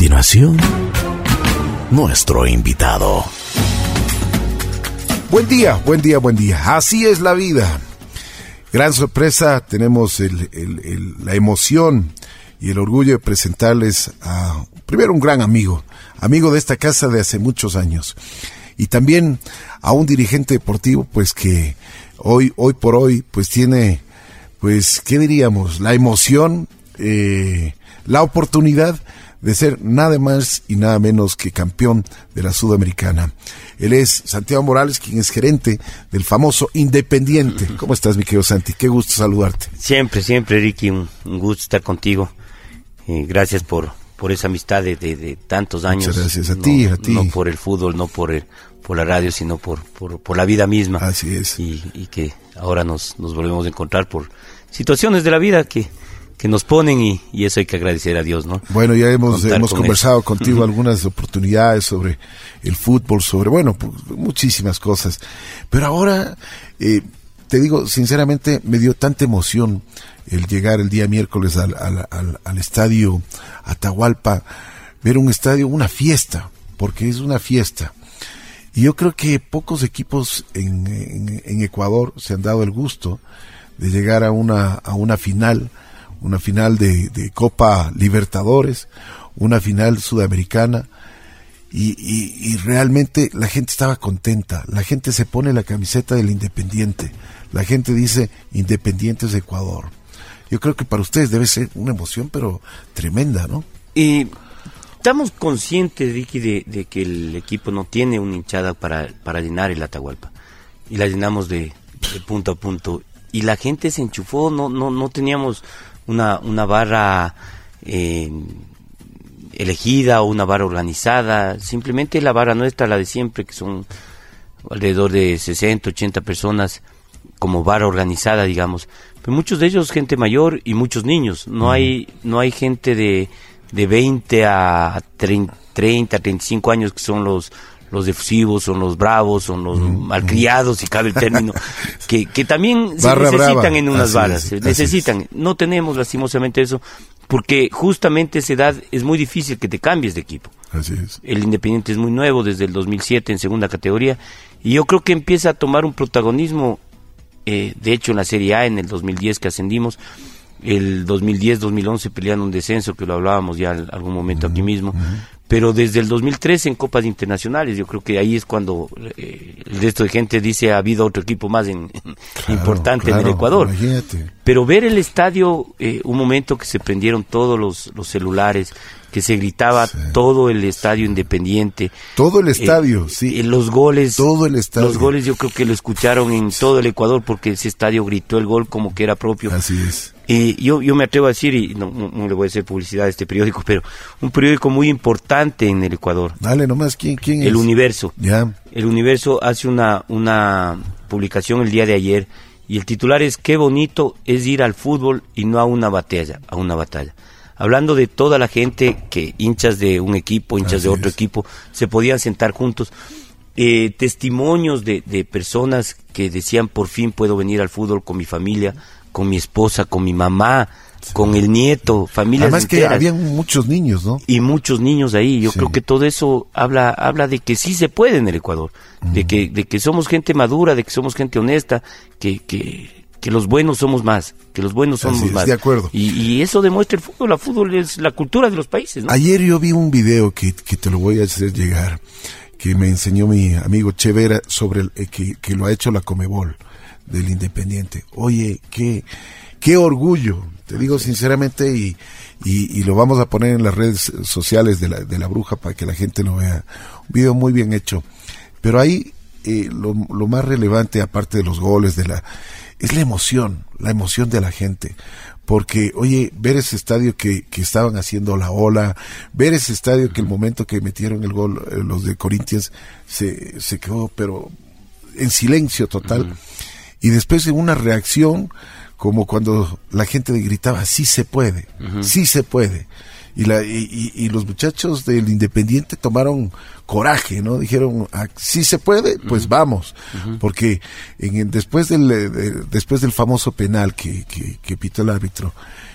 continuación, nuestro invitado. Buen día, buen día, buen día. Así es la vida. Gran sorpresa, tenemos la emoción y el orgullo de presentarles a, primero, un gran amigo, amigo de esta casa de hace muchos años, y también a un dirigente deportivo, pues que hoy, hoy por hoy, pues tiene, pues, ¿qué diríamos? La emoción, eh, la oportunidad de ser nada más y nada menos que campeón de la Sudamericana. Él es Santiago Morales, quien es gerente del famoso Independiente. ¿Cómo estás, mi querido Santi? Qué gusto saludarte. Siempre, siempre, Ricky, un, gusto estar contigo. Eh, gracias por, por esa amistad de, tantos años. Muchas gracias a ti, a ti. No por el fútbol, no por, el, por la radio, sino por, por, la vida misma. Así es. Y, y que ahora nos, nos volvemos a encontrar por situaciones de la vida que que nos ponen y, eso hay que agradecer a Dios, ¿no? Bueno, ya hemos, hemos conversado contigo algunas oportunidades sobre el fútbol, sobre, bueno, pues, muchísimas cosas. Pero ahora, eh, te digo, sinceramente, me dio tanta emoción el llegar el día miércoles al, al, estadio Atahualpa, ver un estadio, una fiesta, porque es una fiesta. Y yo creo que pocos equipos en, en, en Ecuador se han dado el gusto de llegar a una, a una final una final de, Copa Libertadores, una final sudamericana, y, realmente la gente estaba contenta, la gente se pone la camiseta del Independiente, la gente dice Independientes de Ecuador. Yo creo que para ustedes debe ser una emoción, pero tremenda, ¿no? Y estamos conscientes, Ricky, de, que el equipo no tiene una hinchada para, para llenar el Atahualpa. Y la llenamos de, de punto a punto. Y la gente se enchufó, no, no, no teníamos una, una barra eh, elegida o una barra organizada, simplemente la barra nuestra, la de siempre, que son alrededor de 60, 80 personas como barra organizada, digamos. Pero muchos de ellos gente mayor y muchos niños. No hay no hay gente de, de 20 a 30, 30, 35 años que son los los defusivos, son los bravos, son los malcriados, si cabe el término, que, que también se necesitan en unas balas, necesitan. No tenemos lastimosamente eso, porque justamente esa edad es muy difícil que te cambies de equipo. Así es. El Independiente es muy nuevo, desde el 2007 en segunda categoría, y yo creo que empieza a tomar un protagonismo, eh, de hecho en la Serie A, en el 2010 que ascendimos, el 2010-2011 peleando un descenso, que lo hablábamos ya en algún momento aquí mismo, pero desde el 2013 en copas internacionales, yo creo que ahí es cuando eh, el resto de gente dice ha habido otro equipo más importante en el Ecuador. Pero ver el estadio, eh, un momento que se prendieron todos los, los celulares, que se gritaba todo el estadio independiente. Todo el eh, estadio, sí. Los goles. Todo el estadio. Los goles yo creo que lo escucharon en todo el Ecuador porque ese estadio gritó el gol como que era propio. Así es. Y yo, yo me atrevo a decir, y no, le voy a hacer publicidad a este periódico, pero un periódico muy importante en el Ecuador. Dale nomás, ¿quién, quién es? El Universo. Ya. El Universo hace una, una publicación el día de ayer y el titular es Qué bonito es ir al fútbol y no a una batalla, a una batalla. Hablando de toda la gente que hinchas de un equipo, hinchas de otro equipo, se podían sentar juntos. Eh, testimonios de, de personas que decían por fin puedo venir al fútbol con mi familia, con mi esposa, con mi mamá, con el nieto, familias Además que habían muchos niños, ¿no? Y muchos niños ahí. Yo creo que todo eso habla habla de que sí se puede en el Ecuador, de que de que somos gente madura, de que somos gente honesta, que que, que los buenos somos más, que los buenos somos más. De acuerdo. Y, eso demuestra el fútbol. El fútbol es la cultura de los países. ¿no? Ayer yo vi un video que, que te lo voy a hacer llegar, que me enseñó mi amigo Chevera sobre el, eh, que, que lo ha hecho la Comebol del Independiente. Oye, qué, qué orgullo, te digo sinceramente, y, y, lo vamos a poner en las redes sociales de la, de la bruja para que la gente lo vea. Un video muy bien hecho. Pero ahí eh, lo, lo, más relevante, aparte de los goles, de la, es la emoción, la emoción de la gente. Porque, oye, ver ese estadio que, que estaban haciendo la ola, ver ese estadio que el momento que metieron el gol eh, los de Corinthians se, se quedó, pero en silencio total y después de una reacción como cuando la gente gritaba, sí se puede, sí se puede. y, la, y, los muchachos del Independiente tomaron coraje, ¿no? Dijeron, ah, si se puede, pues vamos, porque en, después, del, después del famoso penal que, que, que pitó el árbitro,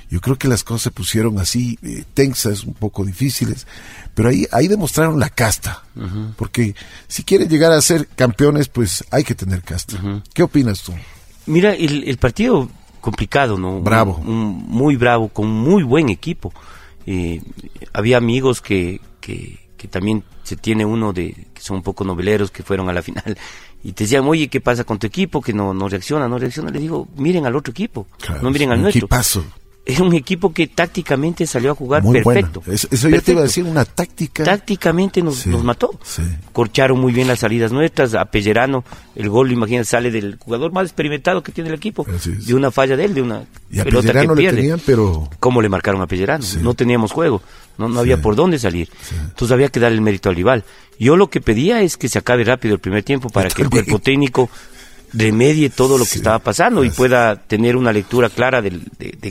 yo creo que las cosas se pusieron así, eh, tensas, un poco difíciles, pero ahí, ahí demostraron la casta, porque si quieren llegar a ser campeones, pues hay que tener casta. ¿Qué opinas tú? Mira, el, partido complicado, ¿no? Bravo. muy bravo, con muy buen equipo. Eh, había amigos que, que, que, también se tiene uno de que son un poco noveleros que fueron a la final y te decían, oye, ¿qué pasa con tu equipo? Que no, no reacciona, no reacciona. Le digo, miren al otro equipo, no miren al nuestro. Equipazo es un equipo que tácticamente salió a jugar perfecto. Eso, yo te iba a decir, una táctica. Tácticamente nos, nos mató. Corcharon muy bien las salidas nuestras. A Pellerano, el gol, imagínate, sale del jugador más experimentado que tiene el equipo. De una falla de él, de una y a pelota que pierde. Le tenían, pero... ¿Cómo le marcaron a Pellerano? No teníamos juego. No, no había por dónde salir. Entonces había que dar el mérito al rival. Yo lo que pedía es que se acabe rápido el primer tiempo para que el cuerpo técnico remedie todo lo que estaba pasando y pueda tener una lectura clara de,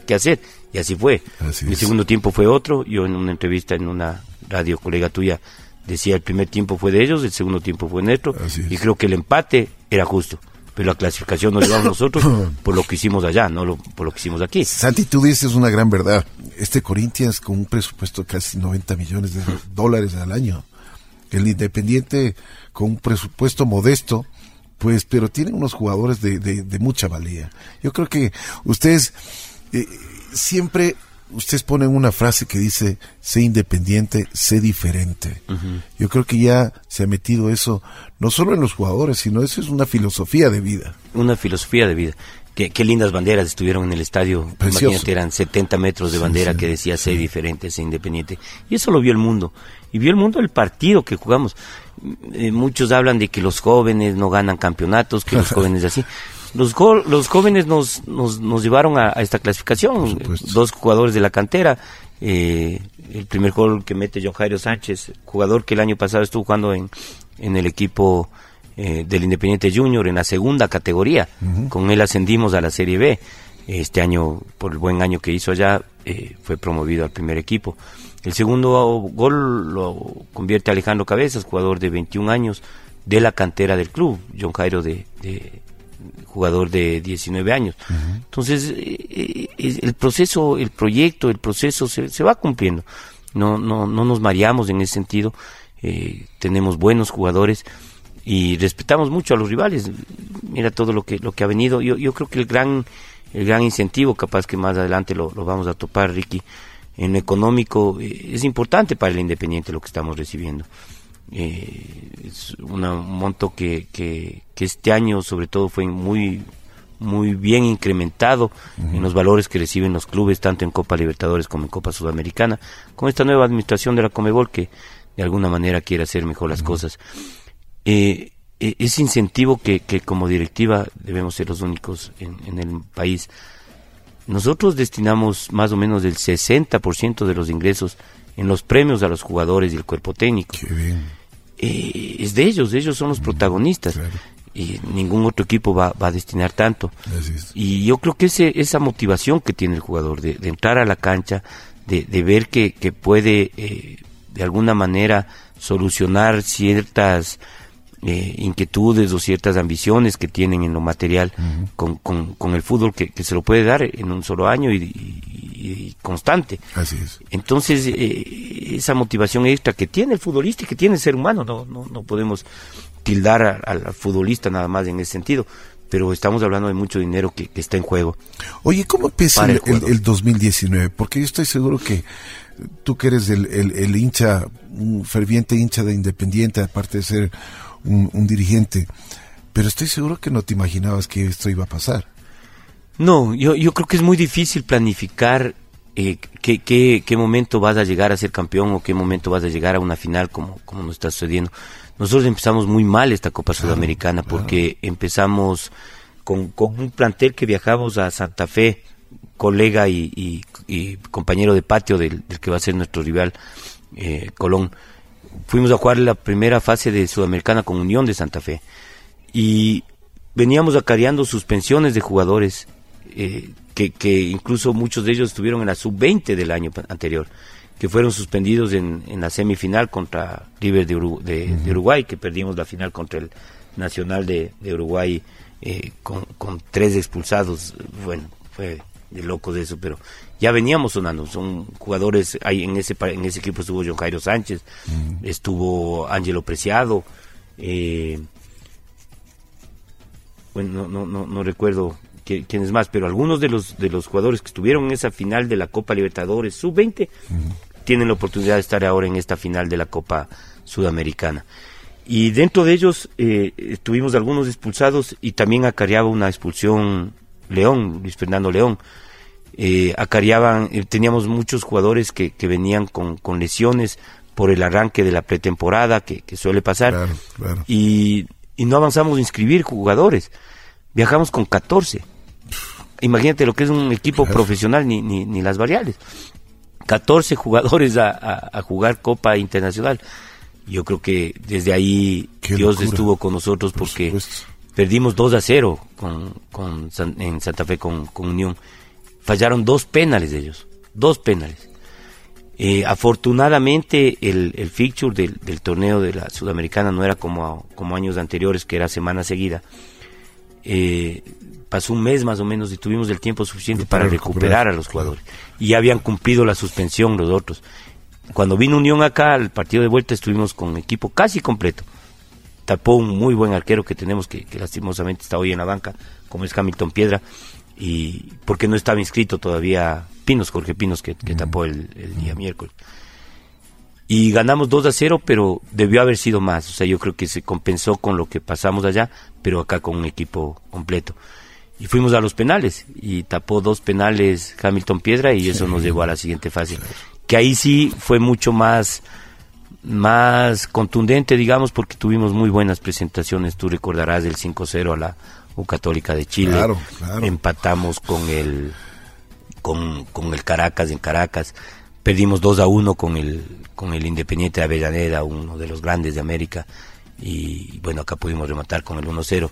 qué hacer. Y así fue. el segundo tiempo fue otro. Yo en una entrevista en una radio colega tuya decía el primer tiempo fue de ellos, el segundo tiempo fue nuestro. Y creo que el empate era justo. Pero la clasificación nos llevamos nosotros por lo que hicimos allá, no por lo que hicimos aquí. Santi, tú dices una gran verdad. Este Corinthians con un presupuesto de casi 90 millones de dólares al año. El Independiente con un presupuesto modesto pues, pero tienen unos jugadores de, de, mucha valía. Yo creo que ustedes eh, siempre, ustedes ponen una frase que dice, sé independiente, sé diferente. Yo creo que ya se ha metido eso, no solo en los jugadores, sino eso es una filosofía de vida. Una filosofía de vida. Qué, qué, lindas banderas estuvieron en el estadio. Imagínate, eran 70 metros de bandera que decía sé diferente, sé independiente. Y eso lo vio el mundo. Y vio el mundo el partido que jugamos. Eh, muchos hablan de que los jóvenes no ganan campeonatos, que los jóvenes así. Los, los jóvenes nos, nos, nos llevaron a, esta clasificación. Dos jugadores de la cantera. Eh, el primer gol que mete John Jairo Sánchez, jugador que el año pasado estuvo jugando en, en el equipo eh, del Independiente Junior en la segunda categoría. Con él ascendimos a la Serie B. Este año, por el buen año que hizo allá, fue promovido al primer equipo. El segundo gol lo convierte Alejandro Cabezas, jugador de 21 años de la cantera del club, John Jairo de, jugador de 19 años. Entonces, eh, eh, el proceso, el proyecto, el proceso se, se, va cumpliendo. No, no, no nos mareamos en ese sentido. Eh, tenemos buenos jugadores y respetamos mucho a los rivales. Mira todo lo que, lo que ha venido. Yo, yo creo que el gran, el gran incentivo, capaz que más adelante lo, lo vamos a topar, Ricky, en lo económico eh, es importante para el Independiente lo que estamos recibiendo. Eh, es un monto que, que, este año sobre todo fue muy muy bien incrementado en los valores que reciben los clubes tanto en Copa Libertadores como en Copa Sudamericana con esta nueva administración de la Comebol que de alguna manera quiere hacer mejor las cosas. Eh, e, ese incentivo que, que, como directiva debemos ser los únicos en, en el país nosotros destinamos más o menos el 60% de los ingresos en los premios a los jugadores y el cuerpo técnico. Qué bien. Eh, es de ellos, ellos son los protagonistas. Y ningún otro equipo va, a destinar tanto. Y yo creo que ese, esa motivación que tiene el jugador de, entrar a la cancha, de, ver que, puede eh, de alguna manera solucionar ciertas eh, inquietudes o ciertas ambiciones que tienen en lo material con, con, el fútbol que, se lo puede dar en un solo año y, constante. Así es. Entonces, eh, esa motivación extra que tiene el futbolista y que tiene el ser humano, no, no, no podemos tildar al futbolista nada más en ese sentido pero estamos hablando de mucho dinero que, está en juego. Oye, ¿cómo empieza el, el, 2019? Porque yo estoy seguro que tú que eres el, el, hincha, un ferviente hincha de Independiente, aparte de ser un, dirigente, pero estoy seguro que no te imaginabas que esto iba a pasar. No, yo, yo creo que es muy difícil planificar eh, qué, qué, qué, momento vas a llegar a ser campeón o qué momento vas a llegar a una final como, como nos está sucediendo. Nosotros empezamos muy mal esta Copa Sudamericana porque empezamos con, con, un plantel que viajamos a Santa Fe, colega y, y, compañero de patio del, que va a ser nuestro rival, eh, Colón fuimos a jugar la primera fase de Sudamericana con Unión de Santa Fe y veníamos acareando suspensiones de jugadores eh, que, que, incluso muchos de ellos estuvieron en la sub-20 del año anterior que fueron suspendidos en, en la semifinal contra River de, Uruguay, que perdimos la final contra el Nacional de, Uruguay eh, con, con, tres expulsados. Bueno, fue de locos eso, pero ya veníamos sonando. Son jugadores, hay en ese en ese equipo estuvo John Jairo Sánchez, estuvo Ángelo Preciado, eh, bueno, no, no, no, recuerdo quién es más, pero algunos de los de los jugadores que estuvieron en esa final de la Copa Libertadores sub-20 tienen la oportunidad de estar ahora en esta final de la Copa Sudamericana. Y dentro de ellos eh, tuvimos algunos expulsados y también acarreaba una expulsión León, Luis Fernando León. Eh, acarreaban, eh, teníamos muchos jugadores que, que venían con, con, lesiones por el arranque de la pretemporada que, que suele pasar Y, y, no avanzamos a inscribir jugadores. Viajamos con 14. Imagínate lo que es un equipo profesional, ni, ni, ni las variables. 14 jugadores a, jugar Copa Internacional. Yo creo que desde ahí Dios estuvo con nosotros porque perdimos 2 a 0 con, con, en Santa Fe con, con, Unión. Fallaron dos penales de ellos, dos penales. Eh, afortunadamente el, el fixture del, del, torneo de la Sudamericana no era como, como años anteriores, que era semana seguida. Eh, pasó un mes más o menos y tuvimos el tiempo suficiente para, recuperar, a los jugadores. Y ya habían cumplido la suspensión los otros. Cuando vino Unión acá, al partido de vuelta estuvimos con equipo casi completo. Tapó un muy buen arquero que tenemos, que, lastimosamente está hoy en la banca, como es Hamilton Piedra, y porque no estaba inscrito todavía Pinos, Jorge Pinos, que, tapó el, día miércoles. Y ganamos 2 a 0, pero debió haber sido más. O sea, yo creo que se compensó con lo que pasamos allá, pero acá con un equipo completo y fuimos a los penales y tapó dos penales Hamilton Piedra y eso nos llevó a la siguiente fase. Que ahí sí fue mucho más más contundente, digamos, porque tuvimos muy buenas presentaciones. Tú recordarás del 5-0 a la Católica de Chile. Empatamos con el con, con, el Caracas en Caracas. Perdimos 2 a 1 con el con el Independiente de Avellaneda, uno de los grandes de América. Y bueno, acá pudimos rematar con el 1-0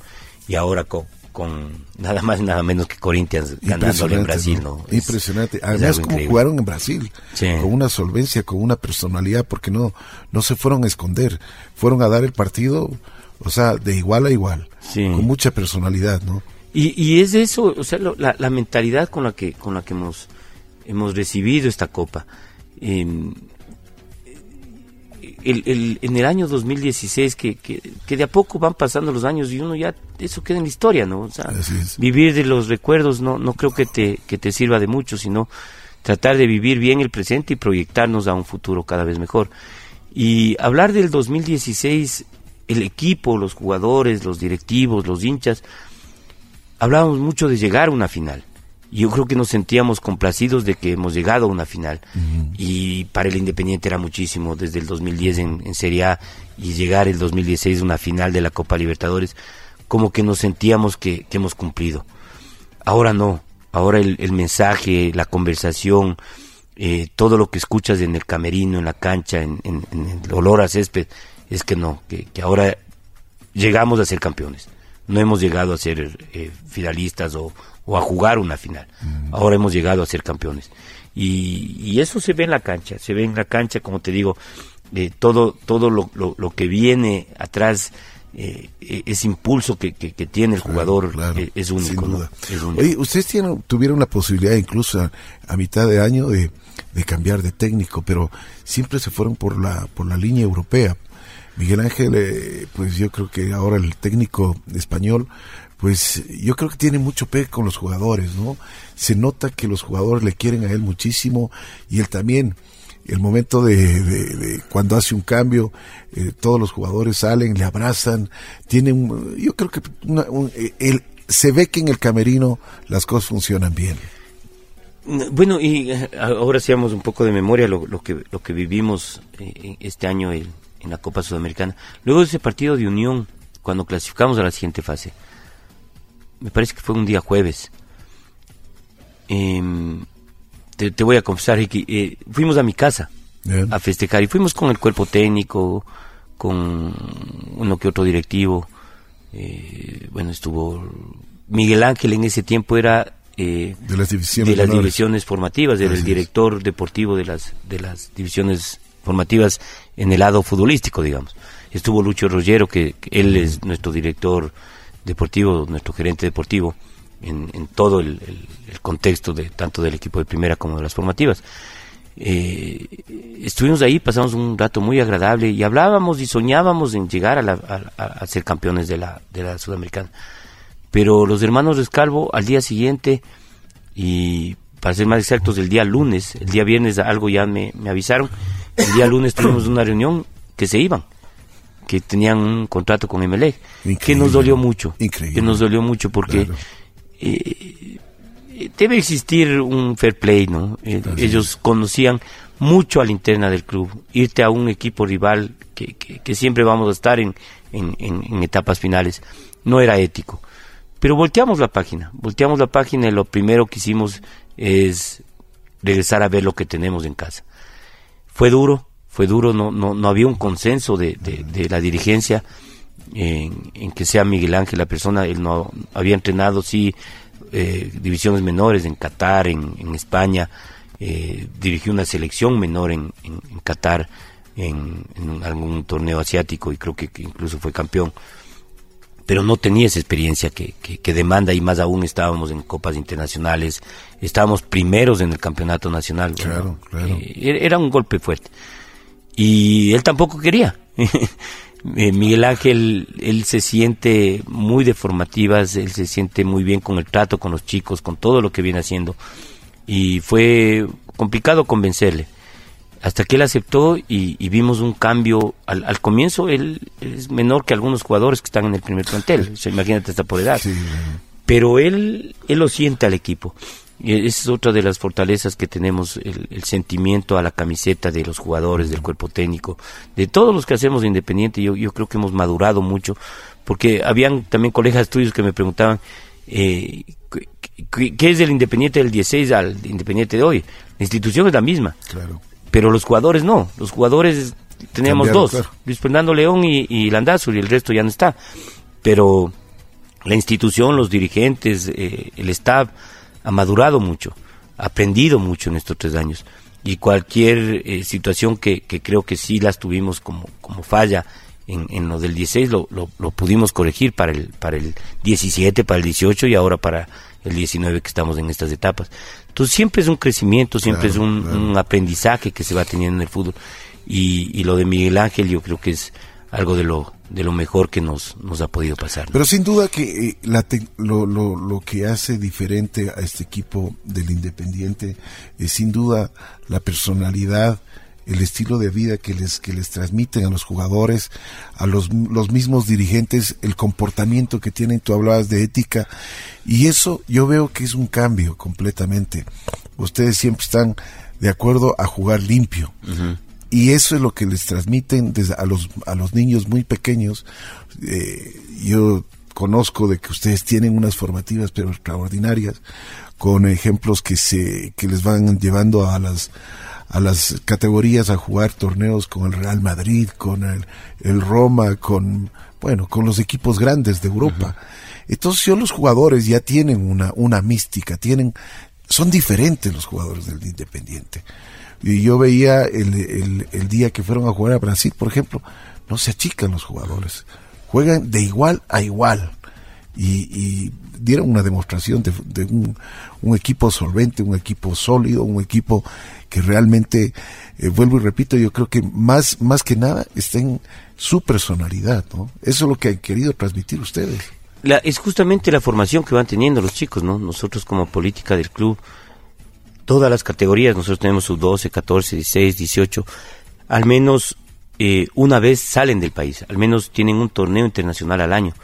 y ahora con con nada más nada menos que Corinthians ganándole en Brasil, ¿no? Impresionante. Además, como jugaron en Brasil, con una solvencia, con una personalidad, porque no, no se fueron a esconder, fueron a dar el partido, o sea, de igual a igual, con mucha personalidad, ¿no? Y, y es eso, o sea, la, la, mentalidad con la que, con la que hemos, hemos recibido esta copa. Eh, el, en el año 2016, que, que, que, de a poco van pasando los años y uno ya, eso queda en la historia, ¿no? O sea, vivir de los recuerdos no, no creo que te, que te sirva de mucho, sino tratar de vivir bien el presente y proyectarnos a un futuro cada vez mejor. Y hablar del 2016, el equipo, los jugadores, los directivos, los hinchas, hablábamos mucho de llegar a una final yo creo que nos sentíamos complacidos de que hemos llegado a una final. Y para el Independiente era muchísimo, desde el 2010 en, en, Serie A y llegar el 2016 a una final de la Copa Libertadores, como que nos sentíamos que, hemos cumplido. Ahora no, ahora el, mensaje, la conversación, eh, todo lo que escuchas en el camerino, en la cancha, en, el olor a césped, es que no, que, ahora llegamos a ser campeones. No hemos llegado a ser eh, finalistas o, o a jugar una final. Ahora hemos llegado a ser campeones. Y, eso se ve en la cancha, se ve en la cancha, como te digo, eh, todo, todo lo, lo, que viene atrás, eh, e, ese impulso que, que, tiene el jugador eh, es, único, Oye, ustedes tienen, tuvieron la posibilidad incluso a, mitad de año de, de, cambiar de técnico, pero siempre se fueron por la, por la línea europea. Miguel Ángel, pues yo creo que ahora el técnico español pues yo creo que tiene mucho pe con los jugadores, ¿no? Se nota que los jugadores le quieren a él muchísimo y él también. El momento de, cuando hace un cambio, eh, todos los jugadores salen, le abrazan, tienen, yo creo que eh, se ve que en el camerino las cosas funcionan bien. Bueno, y eh, ahora hacíamos un poco de memoria lo, que, lo que vivimos este año en la Copa Sudamericana. Luego de ese partido de unión, cuando clasificamos a la siguiente fase, me parece que fue un día jueves. Em, te, voy a confesar, que eh, fuimos a mi casa a festejar y fuimos con el cuerpo técnico, con uno que otro directivo. Eh, bueno, estuvo Miguel Ángel en ese tiempo era eh, de las divisiones, de las divisiones formativas, era el director deportivo de las, de las divisiones formativas en el lado futbolístico, digamos. Estuvo Lucho Rollero, que, él es nuestro director deportivo, nuestro gerente deportivo, en, en todo el, contexto de tanto del equipo de primera como de las formativas. Eh, estuvimos ahí, pasamos un rato muy agradable y hablábamos y soñábamos en llegar a, ser campeones de la, de la Sudamericana. Pero los hermanos Rescalvo al día siguiente, y para ser más exactos, el día lunes, el día viernes algo ya me, avisaron, el día lunes tuvimos una reunión que se iban que tenían un contrato con MLE, que nos dolió mucho, que nos dolió mucho porque eh, debe existir un fair play, ¿no? Eh, ellos conocían mucho a la interna del club, irte a un equipo rival que, que, siempre vamos a estar en, en, etapas finales, no era ético. Pero volteamos la página, volteamos la página y lo primero que hicimos es regresar a ver lo que tenemos en casa. Fue duro, fue duro, no, no, no había un consenso de, de, la dirigencia en, en, que sea Miguel Ángel la persona, él no había entrenado, sí, eh, divisiones menores en Qatar, en, España, eh, dirigió una selección menor en, en, Qatar, en, algún torneo asiático y creo que, incluso fue campeón. Pero no tenía esa experiencia que, que, demanda y más aún estábamos en copas internacionales, estábamos primeros en el campeonato nacional. Claro, claro. Eh, era un golpe fuerte. Y él tampoco quería. Eh, Miguel Ángel, él se siente muy de formativas, él se siente muy bien con el trato con los chicos, con todo lo que viene haciendo. Y fue complicado convencerle. Hasta que él aceptó y, vimos un cambio. Al, comienzo él es menor que algunos jugadores que están en el primer plantel. imagínate, está por edad. Pero él, él lo siente al equipo. Y esa es otra de las fortalezas que tenemos, el, sentimiento a la camiseta de los jugadores, del cuerpo técnico, de todos los que hacemos de Independiente. Yo, yo creo que hemos madurado mucho, porque habían también colegas tuyos que me preguntaban, eh, ¿qué, es el Independiente del 16 al Independiente de hoy? La institución es la misma, claro. Pero los jugadores no. Los jugadores teníamos dos, Luis Fernando León y, y Landazur, y el resto ya no está. Pero la institución, los dirigentes, eh, el staff ha madurado mucho, ha aprendido mucho en estos tres años. Y cualquier eh, situación que, que, creo que sí las tuvimos como, como falla en, en lo del 16, lo, lo, lo, pudimos corregir para el, para el 17, para el 18 y ahora para el 19 que estamos en estas etapas. Entonces siempre es un crecimiento, siempre es un, un, aprendizaje que se va teniendo en el fútbol. Y, y lo de Miguel Ángel yo creo que es algo de lo, de lo mejor que nos, nos ha podido pasar. Pero sin duda que eh, la lo, lo, lo, que hace diferente a este equipo del Independiente es sin duda la personalidad, el estilo de vida que les, que les transmiten a los jugadores, a los, los mismos dirigentes, el comportamiento que tienen, tú hablabas de ética, y eso yo veo que es un cambio completamente. Ustedes siempre están de acuerdo a jugar limpio. Y eso es lo que les transmiten desde a los a los niños muy pequeños. Eh, yo conozco de que ustedes tienen unas formativas pero extraordinarias con ejemplos que se que les van llevando a las a las categorías a jugar torneos con el Real Madrid con el, el Roma con bueno con los equipos grandes de Europa entonces yo los jugadores ya tienen una una mística tienen son diferentes los jugadores del Independiente y yo veía el, el, día que fueron a jugar a Brasil, por ejemplo, no se achican los jugadores. Juegan de igual a igual. Y, dieron una demostración de, un, un, equipo solvente, un equipo sólido, un equipo que realmente, eh, vuelvo y repito, yo creo que más, más que nada está en su personalidad, ¿no? Eso es lo que han querido transmitir ustedes. La, es justamente la formación que van teniendo los chicos, ¿no? Nosotros como política del club todas las categorías, nosotros tenemos sub 12, 14, 16, 18, al menos eh, una vez salen del país, al menos tienen un torneo internacional al año.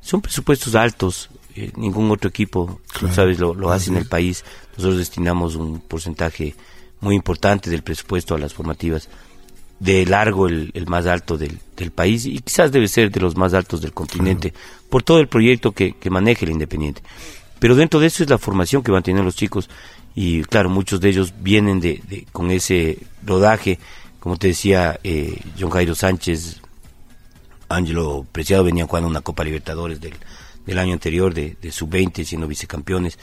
Son presupuestos altos, eh, ningún otro equipo, sabes, lo, hace en el país. Nosotros destinamos un porcentaje muy importante del presupuesto a las formativas, de largo el, más alto del, país y quizás debe ser de los más altos del continente, por todo el proyecto que, que maneja el Independiente. Pero dentro de eso es la formación que van a tener los chicos y claro, muchos de ellos vienen de, con ese rodaje, como te decía, eh, John Jairo Sánchez, Ángelo Preciado venían jugando una Copa Libertadores del, del año anterior de, sub-20 siendo vicecampeones.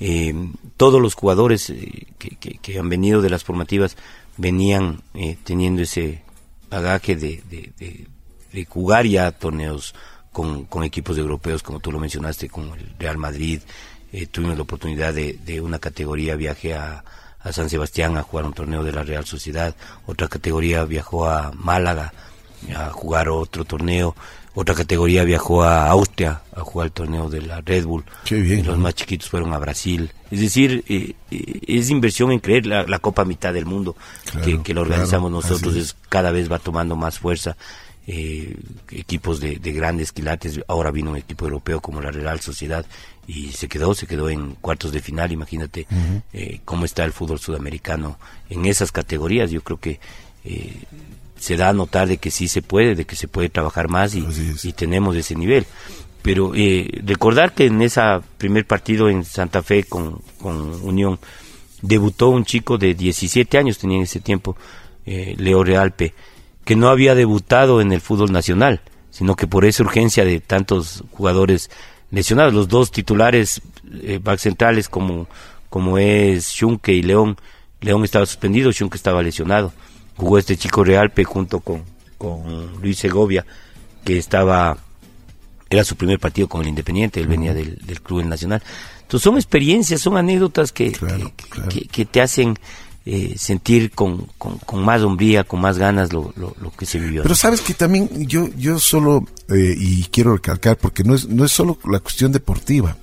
Eh, todos los jugadores eh, que, han venido de las formativas venían eh, teniendo ese bagaje de, de, jugar ya torneos con, equipos europeos, como tú lo mencionaste, con el Real Madrid. tuvimos la oportunidad de, una categoría, viaje a, a San Sebastián a jugar un torneo de la Real Sociedad, otra categoría viajó a Málaga a jugar otro torneo, otra categoría viajó a Austria a jugar el torneo de la Red Bull, y los más chiquitos fueron a Brasil. Es decir, eh, eh, es inversión en creer la, Copa Mitad del Mundo que, que, lo organizamos nosotros, es. cada vez va tomando más fuerza. Eh, equipos de, grandes quilates, ahora vino un equipo europeo como la Real Sociedad y se quedó, se quedó en cuartos de final, imagínate eh, cómo está el fútbol sudamericano en esas categorías, yo creo que se da a notar de que sí se puede, de que se puede trabajar más y, tenemos ese nivel. Pero recordar que en ese primer partido en Santa Fe con, con Unión debutó un chico de 17 años, tenía en ese tiempo, Leo Realpe, que no había debutado en el fútbol nacional, sino que por esa urgencia de tantos jugadores lesionados, los dos titulares eh, back centrales como, como es Schunke y León, León estaba suspendido, Schunke estaba lesionado. Jugó este chico Realpe junto con, con Luis Segovia, que estaba, era su primer partido con el Independiente, él venía del, del Club Nacional. Entonces son experiencias, son anécdotas que, que te hacen eh, sentir con, con, más hombría, con más ganas lo, lo, que se vivió. Pero sabes que también yo, yo solo, eh, y quiero recalcar, porque no es, no es solo la cuestión deportiva.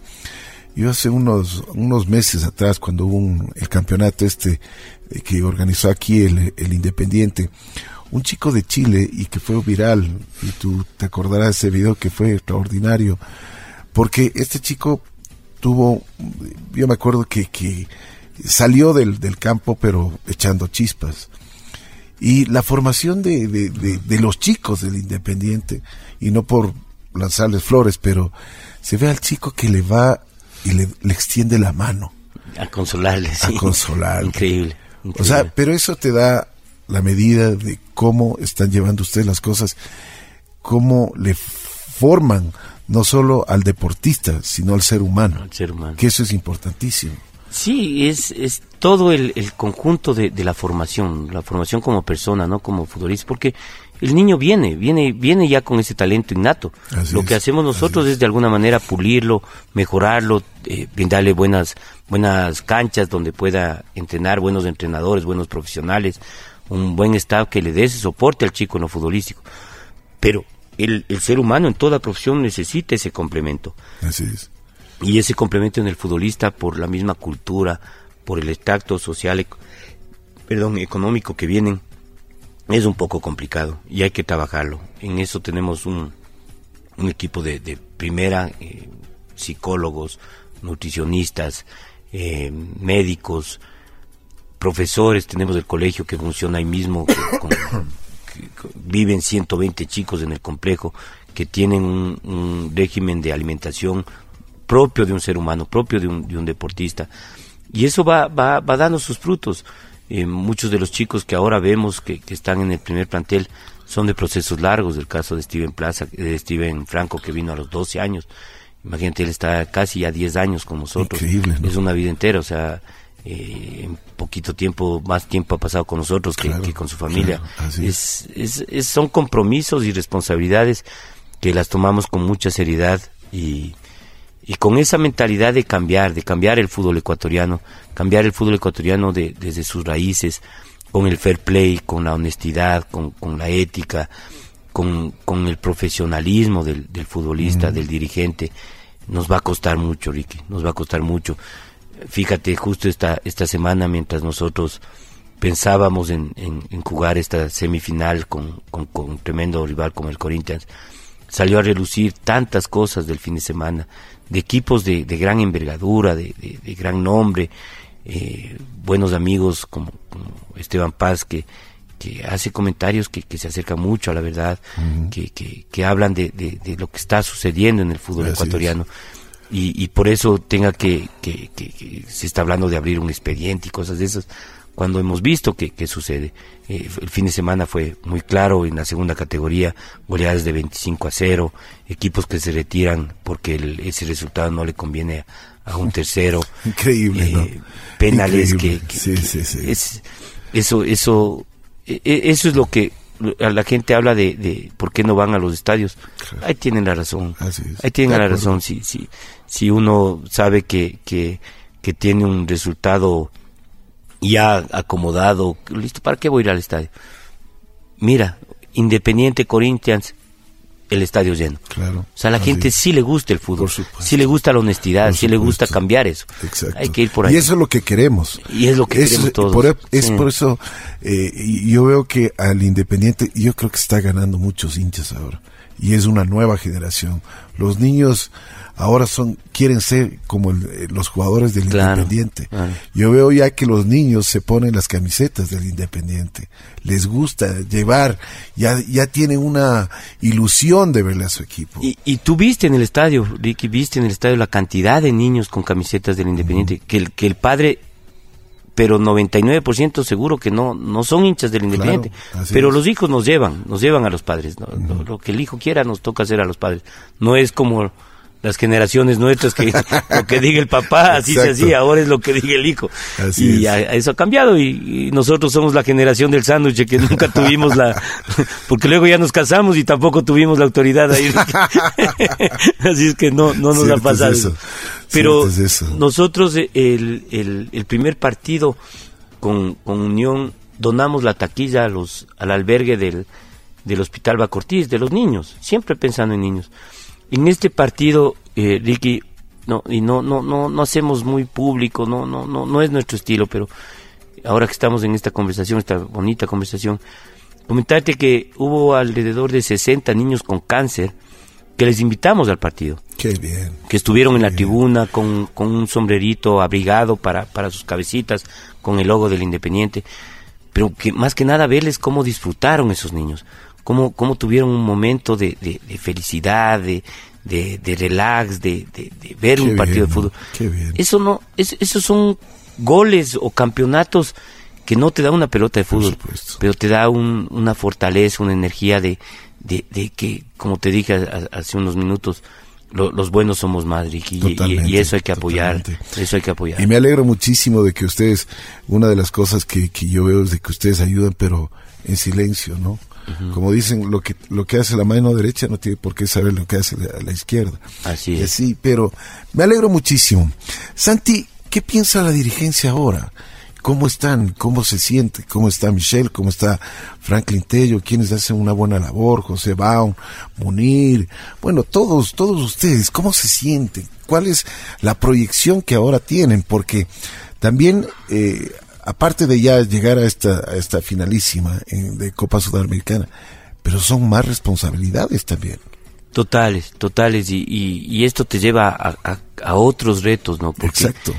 Yo hace unos, unos meses atrás, cuando hubo el campeonato este eh, que organizó aquí el, el Independiente, un chico de Chile y que fue viral, y tú te acordarás de ese video que fue extraordinario, porque este chico tuvo, yo me acuerdo que, que salió del, del campo pero echando chispas. Y la formación de, de, los chicos del Independiente, y no por lanzarles flores, pero se ve al chico que le va y le, extiende la mano. A consolarle, A consolarle. Increíble, O sea, pero eso te da la medida de cómo están llevando ustedes las cosas, cómo le forman no solo al deportista, sino al ser humano. Al ser humano. Que eso es importantísimo. Sí, es, es todo el, el conjunto de, de, la formación, la formación como persona, no como futbolista, porque el niño viene, viene, viene ya con ese talento innato. Lo que hacemos nosotros es. de alguna manera pulirlo, mejorarlo, eh, brindarle buenas, buenas canchas donde pueda entrenar, buenos entrenadores, buenos profesionales, un buen staff que le dé ese soporte al chico en lo futbolístico. Pero el, el ser humano en toda profesión necesita ese complemento. Así es y ese complemento en el futbolista por la misma cultura, por el extracto social, perdón, económico que vienen, es un poco complicado y hay que trabajarlo. En eso tenemos un, un equipo de, primera, eh, psicólogos, nutricionistas, eh, médicos, profesores, tenemos el colegio que funciona ahí mismo, viven 120 chicos en el complejo que tienen un, un régimen de alimentación propio de un ser humano, propio de un, de un deportista. Y eso va, va, va dando sus frutos. Eh, muchos de los chicos que ahora vemos que, que, están en el primer plantel son de procesos largos, el caso de Steven Plaza, de Steven Franco que vino a los 12 años. Imagínate, él está casi ya 10 años con nosotros. Es una vida entera, o sea, eh, en poquito tiempo, más tiempo ha pasado con nosotros que, con su familia. es, es, son compromisos y responsabilidades que las tomamos con mucha seriedad y, y con esa mentalidad de cambiar, de cambiar el fútbol ecuatoriano, cambiar el fútbol ecuatoriano de, desde sus raíces, con el fair play, con la honestidad, con, con la ética, con, con, el profesionalismo del, del futbolista, del dirigente, nos va a costar mucho, Ricky, nos va a costar mucho. Fíjate, justo esta, esta semana, mientras nosotros pensábamos en, en, jugar esta semifinal con, con, con un tremendo rival como el Corinthians, salió a relucir tantas cosas del fin de semana de equipos de, de gran envergadura, de, de, gran nombre, eh, buenos amigos como, Esteban Paz, que, que hace comentarios que, que, se acercan mucho a la verdad, que, que, que, hablan de, de, lo que está sucediendo en el fútbol ecuatoriano. Y, y, por eso tenga que, que, se está hablando de abrir un expediente y cosas de esas, cuando hemos visto que, que sucede. Eh, el fin de semana fue muy claro en la segunda categoría, goleadas de 25 a 0, equipos que se retiran porque ese resultado no le conviene a, un tercero. Increíble, eh, Penales que, sí, sí, sí. eso, eso, e, e, eso es lo que a la gente habla de, de por qué no van a los estadios. Ahí tienen la razón. Ahí tienen la razón. Si, si, si uno sabe que, que, que tiene un resultado ya acomodado, listo, ¿para qué voy a ir al estadio? Mira, Independiente Corinthians, el estadio lleno. Claro. O sea, a la gente sí le gusta el fútbol, sí le gusta la honestidad, sí le gusta cambiar eso. Exacto. Hay que ir por ahí. Y eso es lo que queremos. Y es lo que queremos todos. Por, es por eso eh, yo veo que al Independiente, yo creo que está ganando muchos hinchas ahora. Y es una nueva generación. Los niños ahora son quieren ser como eh, los jugadores del Independiente. Yo veo ya que los niños se ponen las camisetas del Independiente. Les gusta llevar, ya, ya tienen una ilusión de verle a su equipo. Y, y tú viste en el estadio, Ricky, viste en el estadio la cantidad de niños con camisetas del Independiente, que, el, que el padre pero 99% seguro que no no son hinchas del Independiente. pero los hijos nos llevan, nos llevan a los padres. lo, que el hijo quiera nos toca hacer a los padres. No es como las generaciones nuestras que lo que diga el papá, así se hacía, ahora es lo que diga el hijo. y eso ha cambiado y, nosotros somos la generación del sándwich que nunca tuvimos la, porque luego ya nos casamos y tampoco tuvimos la autoridad ahí. así es que no, no nos ha pasado. eso. Pero nosotros eh, el, el, el, primer partido con, con Unión donamos la taquilla a los, al albergue del, del Hospital Bacortiz, de los niños, siempre pensando en niños. En este partido, eh, Ricky, no, y no, no, no, no hacemos muy público, no, no, no, no es nuestro estilo, pero ahora que estamos en esta conversación, esta bonita conversación, comentarte que hubo alrededor de 60 niños con cáncer que les invitamos al partido. Qué bien. Que estuvieron en la tribuna con, con un sombrerito abrigado para, para sus cabecitas, con el logo del Independiente. Pero que más que nada verles cómo disfrutaron esos niños cómo, cómo tuvieron un momento de, de, felicidad, de, de, relax, de, ver un partido de fútbol. Eso no, es, esos son goles o campeonatos que no te da una pelota de fútbol, pero te da un, una fortaleza, una energía de, de, que, como te dije hace unos minutos, los buenos somos y, y, eso hay que apoyar, eso hay que apoyar. Y me alegro muchísimo de que ustedes, una de las cosas que, que yo veo es de que ustedes ayudan, pero en silencio, ¿no? Como dicen, lo que, lo que hace la mano derecha no tiene por qué saber lo que hace la, izquierda. Así es. Sí, pero me alegro muchísimo. Santi, ¿qué piensa la dirigencia ahora? ¿Cómo están? ¿Cómo se siente? ¿Cómo está Michelle? ¿Cómo está Franklin Tello? ¿Quiénes hacen una buena labor? José Baum, Munir. Bueno, todos, todos ustedes, ¿cómo se sienten? ¿Cuál es la proyección que ahora tienen? Porque también eh, aparte de ya llegar a esta, a esta finalísima de Copa Sudamericana, pero son más responsabilidades también. Totales, totales, y, y, esto te lleva a, a, otros retos, ¿no? Porque Exacto.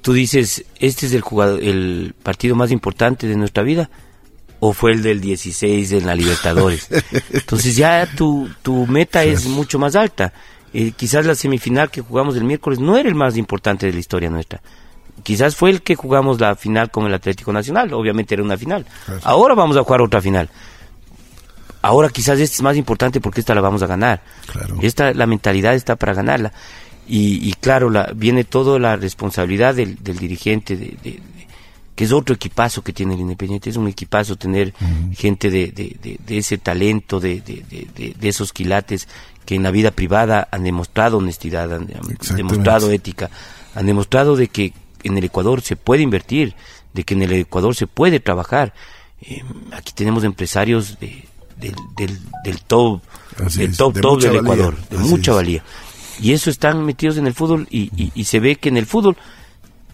Tú dices, ¿este es el, jugador, el partido más importante de nuestra vida? ¿O fue el del 16 en la Libertadores? Entonces ya tu, tu meta es mucho más alta. Eh, quizás la semifinal que jugamos el miércoles no era el más importante de la historia nuestra quizás fue el que jugamos la final con el Atlético Nacional, obviamente era una final. Ahora vamos a jugar otra final. Ahora quizás esta es más importante porque esta la vamos a ganar. Esta, la mentalidad está para ganarla. Y, claro, la, viene toda la responsabilidad del, dirigente, de, que es otro equipazo que tiene el Independiente. Es un equipazo tener gente de, ese talento, de, esos quilates que en la vida privada han demostrado honestidad, han demostrado ética, han demostrado de que en el Ecuador se puede invertir, de que en el Ecuador se puede trabajar. Eh, aquí tenemos empresarios de, del, del, top, del top, top del Ecuador, de mucha valía. Y eso están metidos en el fútbol y, y, se ve que en el fútbol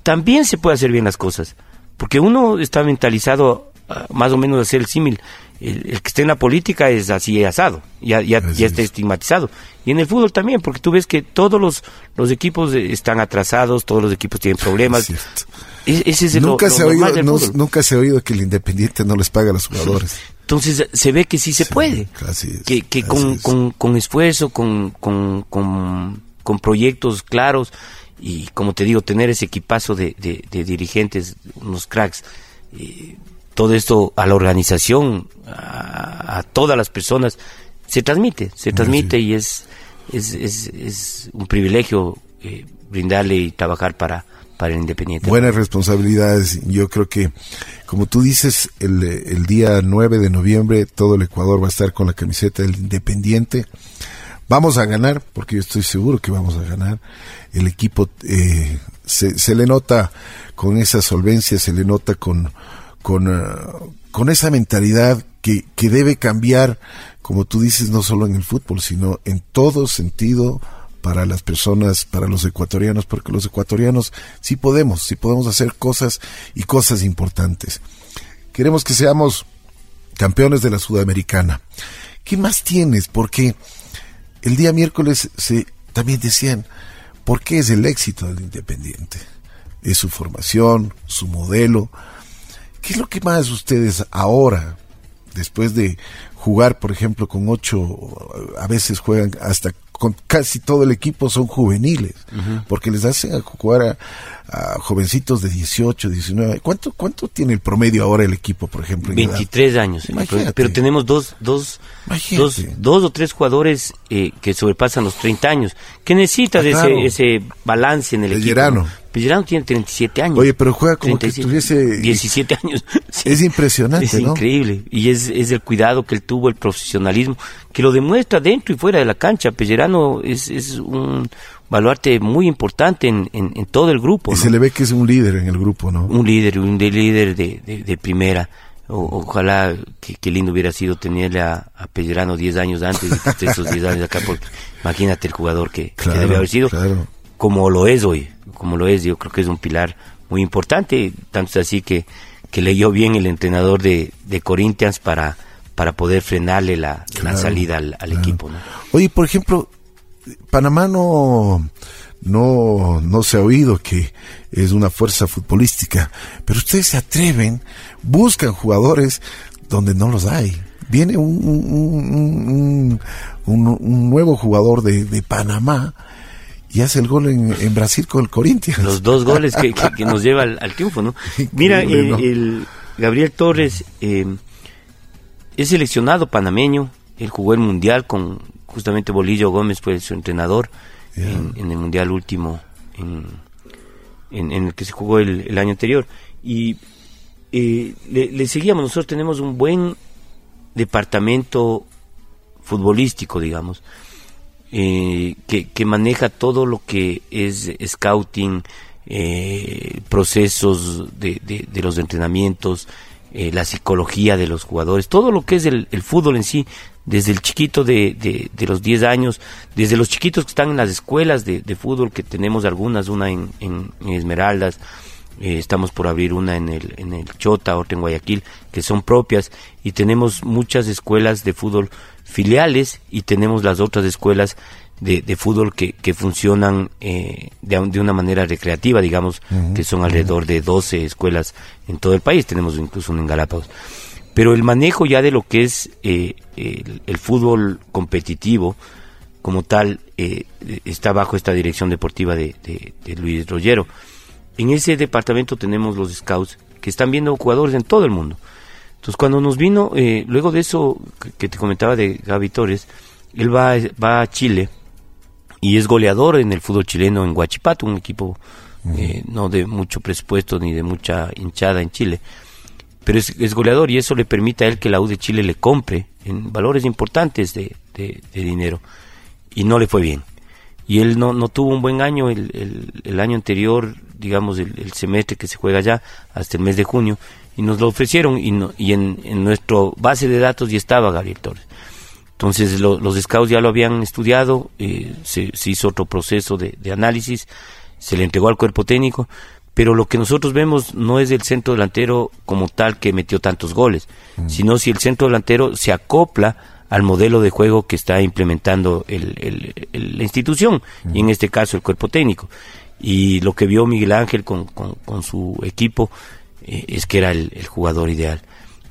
también se puede hacer bien las cosas. Porque uno está mentalizado más o menos a hacer el símil. El, que esté en la política es así asado, ya, ya, ya está estigmatizado. Y en el fútbol también, porque tú ves que todos los, los equipos están atrasados, todos los equipos tienen problemas. ese es nunca, se ha oído, nunca se ha oído que el Independiente no les paga a los jugadores. Entonces se ve que sí se puede. que que con, con, con, esfuerzo, con, con, con, con proyectos claros y como te digo, tener ese equipazo de, de, dirigentes, unos cracks, todo esto a la organización, a, todas las personas, se transmite, se transmite y es, es, es, un privilegio eh, brindarle y trabajar para, para el Independiente. Buenas responsabilidades. Yo creo que, como tú dices, el, el día 9 de noviembre todo el Ecuador va a estar con la camiseta del Independiente. Vamos a ganar, porque yo estoy seguro que vamos a ganar. El equipo eh, se, se le nota con esa solvencia, se le nota con, con, eh, con esa mentalidad que, que debe cambiar, como tú dices, no solo en el fútbol, sino en todo sentido para las personas, para los ecuatorianos, porque los ecuatorianos sí podemos, sí podemos hacer cosas y cosas importantes. Queremos que seamos campeones de la Sudamericana. ¿Qué más tienes? Porque el día miércoles se también decían, ¿por qué es el éxito del Independiente? Es su formación, su modelo. ¿Qué es lo que más ustedes ahora, después de jugar, por ejemplo, con ocho, a veces juegan hasta con casi todo el equipo son juveniles, porque les hacen jugar a, jovencitos de 18, 19. ¿Cuánto cuánto tiene el promedio ahora el equipo, por ejemplo? 23 años, pero tenemos dos, dos, dos, dos, o tres jugadores eh, que sobrepasan los 30 años. ¿Qué necesita de ah, ese, ese balance en el, equipo? Pellerano tiene 37 años. Oye, pero juega como que tuviese... 17 años. Es impresionante, Es increíble. Y es, es el cuidado que él tuvo, el profesionalismo, que lo demuestra dentro y fuera de la cancha. Pellerano es, es un baluarte muy importante en, en, todo el grupo. Y se le ve que es un líder en el grupo, ¿no? Un líder, un líder de, de, primera. ojalá que, lindo hubiera sido tenerle a, a Pellerano 10 años antes de esos 10 años acá, porque imagínate el jugador que, debe haber sido, como lo es hoy como lo es, yo creo que es un pilar muy importante, tanto es así que, que leyó bien el entrenador de, de Corinthians para, para poder frenarle la, salida al, equipo. Oye, por ejemplo, Panamá no, no, no se ha oído que es una fuerza futbolística, pero ustedes se atreven, buscan jugadores donde no los hay. Viene un, un, un, nuevo jugador de, de Panamá y hace el gol en, Brasil con el Corinthians. Los dos goles que, que, nos lleva al, triunfo, ¿no? Mira, el, Gabriel Torres eh, es seleccionado panameño, él jugó el Mundial con justamente Bolillo Gómez, fue su entrenador en, el Mundial último, en, en, el que se jugó el, año anterior. Y eh, le, le seguíamos, nosotros tenemos un buen departamento futbolístico, digamos eh, que, maneja todo lo que es scouting, eh, procesos de, de, los entrenamientos, eh, la psicología de los jugadores, todo lo que es el, fútbol en sí, desde el chiquito de, de, los 10 años, desde los chiquitos que están en las escuelas de, fútbol, que tenemos algunas, una en, en, Esmeraldas, estamos por abrir una en el, en el Chota, otra en Guayaquil, que son propias, y tenemos muchas escuelas de fútbol filiales y tenemos las otras escuelas de, de fútbol que, que funcionan eh, de, de, una manera recreativa, digamos, que son alrededor de 12 escuelas en todo el país, tenemos incluso una en Galápagos. Pero el manejo ya de lo que es eh, el, fútbol competitivo, como tal, eh, está bajo esta dirección deportiva de, de, Luis Rollero. En ese departamento tenemos los scouts que están viendo jugadores en todo el mundo. Entonces, cuando nos vino, eh, luego de eso que te comentaba de Gaby Torres, él va, va a Chile y es goleador en el fútbol chileno en Huachipato, un equipo eh, no de mucho presupuesto ni de mucha hinchada en Chile. Pero es, goleador y eso le permite a él que la U de Chile le compre en valores importantes de, dinero. Y no le fue bien. Y él no, no tuvo un buen año el, el, año anterior, digamos, el, semestre que se juega ya, hasta el mes de junio y nos lo ofrecieron y, y en, en nuestra base de datos ya estaba Gabriel Torres. Entonces los scouts ya lo habían estudiado, eh, se, hizo otro proceso de, análisis, se le entregó al cuerpo técnico, pero lo que nosotros vemos no es el centro delantero como tal que metió tantos goles, mm. sino si el centro delantero se acopla al modelo de juego que está implementando el, la institución, y en mm. este caso el cuerpo técnico. Y lo que vio Miguel Ángel con, con su equipo eh, es que era el, jugador ideal.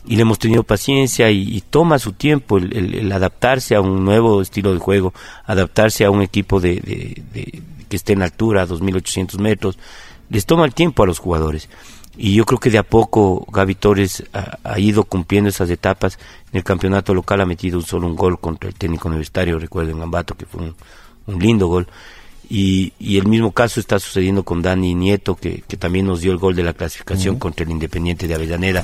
y le hemos tenido paciencia y, toma su tiempo el, adaptarse a un nuevo estilo de juego, adaptarse a un equipo de, que esté en altura, a 2.800 metros, les toma el tiempo a los jugadores. Y yo creo que de a poco Gaby Torres ha, ido cumpliendo esas etapas. En el campeonato local ha metido solo un gol contra el técnico universitario, recuerdo en Ambato, que fue un, lindo gol. Y, el mismo caso está sucediendo con Dani Nieto, que, también nos dio el gol de la clasificación contra el Independiente de Avellaneda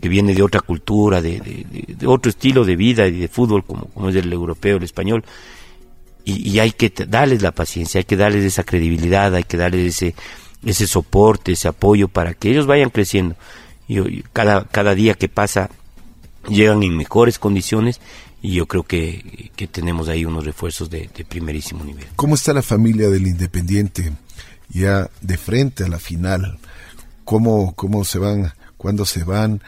que viene de otra cultura, de, otro estilo de vida y de fútbol, como, como es el europeo, el español. Y, hay que darles la paciencia, hay que darles esa credibilidad, hay que darles ese, ese soporte, ese apoyo para que ellos vayan creciendo. Y, cada, cada día que pasa llegan en mejores condiciones y yo creo que, tenemos ahí unos refuerzos de, de, primerísimo nivel. ¿Cómo está la familia del Independiente ya de frente a la final? ¿Cómo, cómo se van cuándo se van.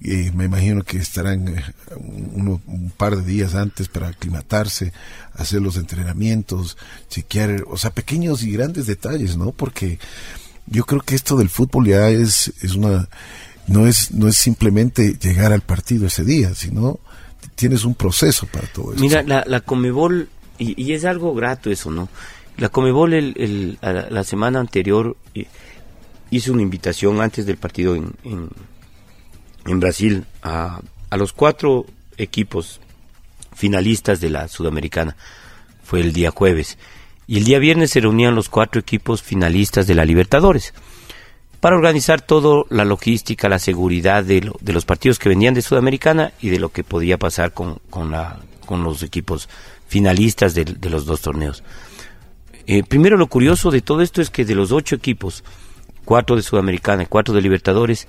Eh, me imagino que estarán eh, un par de días antes para aclimatarse, hacer los entrenamientos, chequear, o sea, pequeños y grandes detalles, ¿no? Porque yo creo que esto del fútbol ya es, es una, no es, no es simplemente llegar al partido ese día, sino tienes un proceso para todo eso. Mira, la, la Comebol, y, es algo grato eso, ¿no? La Comebol el, el, la semana anterior hice una invitación antes del partido en, en, Brasil a, a, los cuatro equipos finalistas de la Sudamericana. Fue el día jueves. Y el día viernes se reunían los cuatro equipos finalistas de la Libertadores para organizar toda la logística, la seguridad de, de, los partidos que venían de Sudamericana y de lo que podía pasar con, con, la, con los equipos finalistas de, de los dos torneos. Eh, primero lo curioso de todo esto es que de los ocho equipos, cuatro de Sudamericana y cuatro de Libertadores,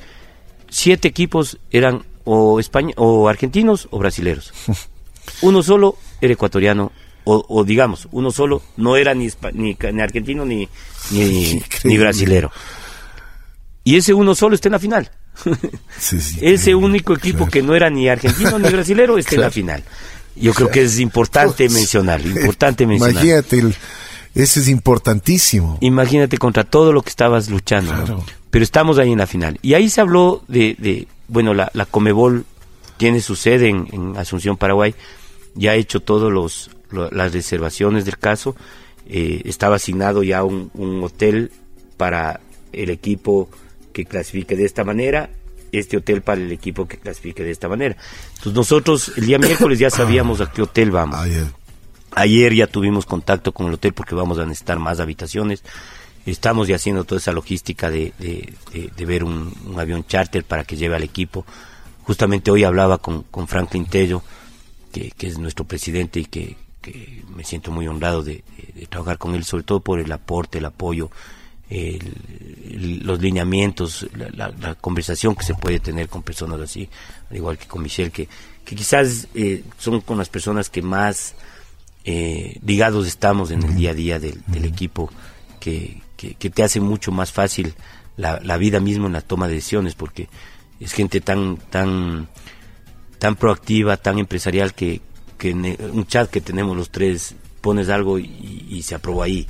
siete equipos eran o, España, o argentinos o brasileros. Uno solo era ecuatoriano, o, digamos, uno solo no era ni, ni, argentino ni, ni, brasilero. Y ese uno solo está en la final. ese único equipo que no era ni argentino ni brasilero está en la final. Yo creo que es importante mencionar, importante mencionar. Imagínate el ese es importantísimo. Imagínate contra todo lo que estabas luchando. Pero estamos ahí en la final. Y ahí se habló de, bueno, la, la, Comebol tiene su sede en, Asunción, Paraguay. Ya ha hecho todas los las reservaciones del caso. Eh, estaba asignado ya un, un hotel para el equipo que clasifique de esta manera este hotel para el equipo que clasifique de esta manera. Entonces nosotros el día miércoles ya sabíamos a qué hotel vamos. Ayer ya tuvimos contacto con el hotel porque vamos a necesitar más habitaciones. Estamos ya haciendo toda esa logística de, de, ver un, avión charter para que lleve al equipo. Justamente hoy hablaba con, con Franklin Tello, que, es nuestro presidente y que, me siento muy honrado de, trabajar con él, sobre todo por el aporte, el apoyo, los lineamientos, la, conversación que se puede tener con personas así, al igual que con Michelle, que, que quizás eh, son con las personas que más eh, ligados estamos en el día a día del, equipo, que, que, te hace mucho más fácil la, la, vida misma en la toma de decisiones, porque es gente tan, tan, tan proactiva, tan empresarial, que, que en un chat que tenemos los tres, pones algo y, se aprobó ahí.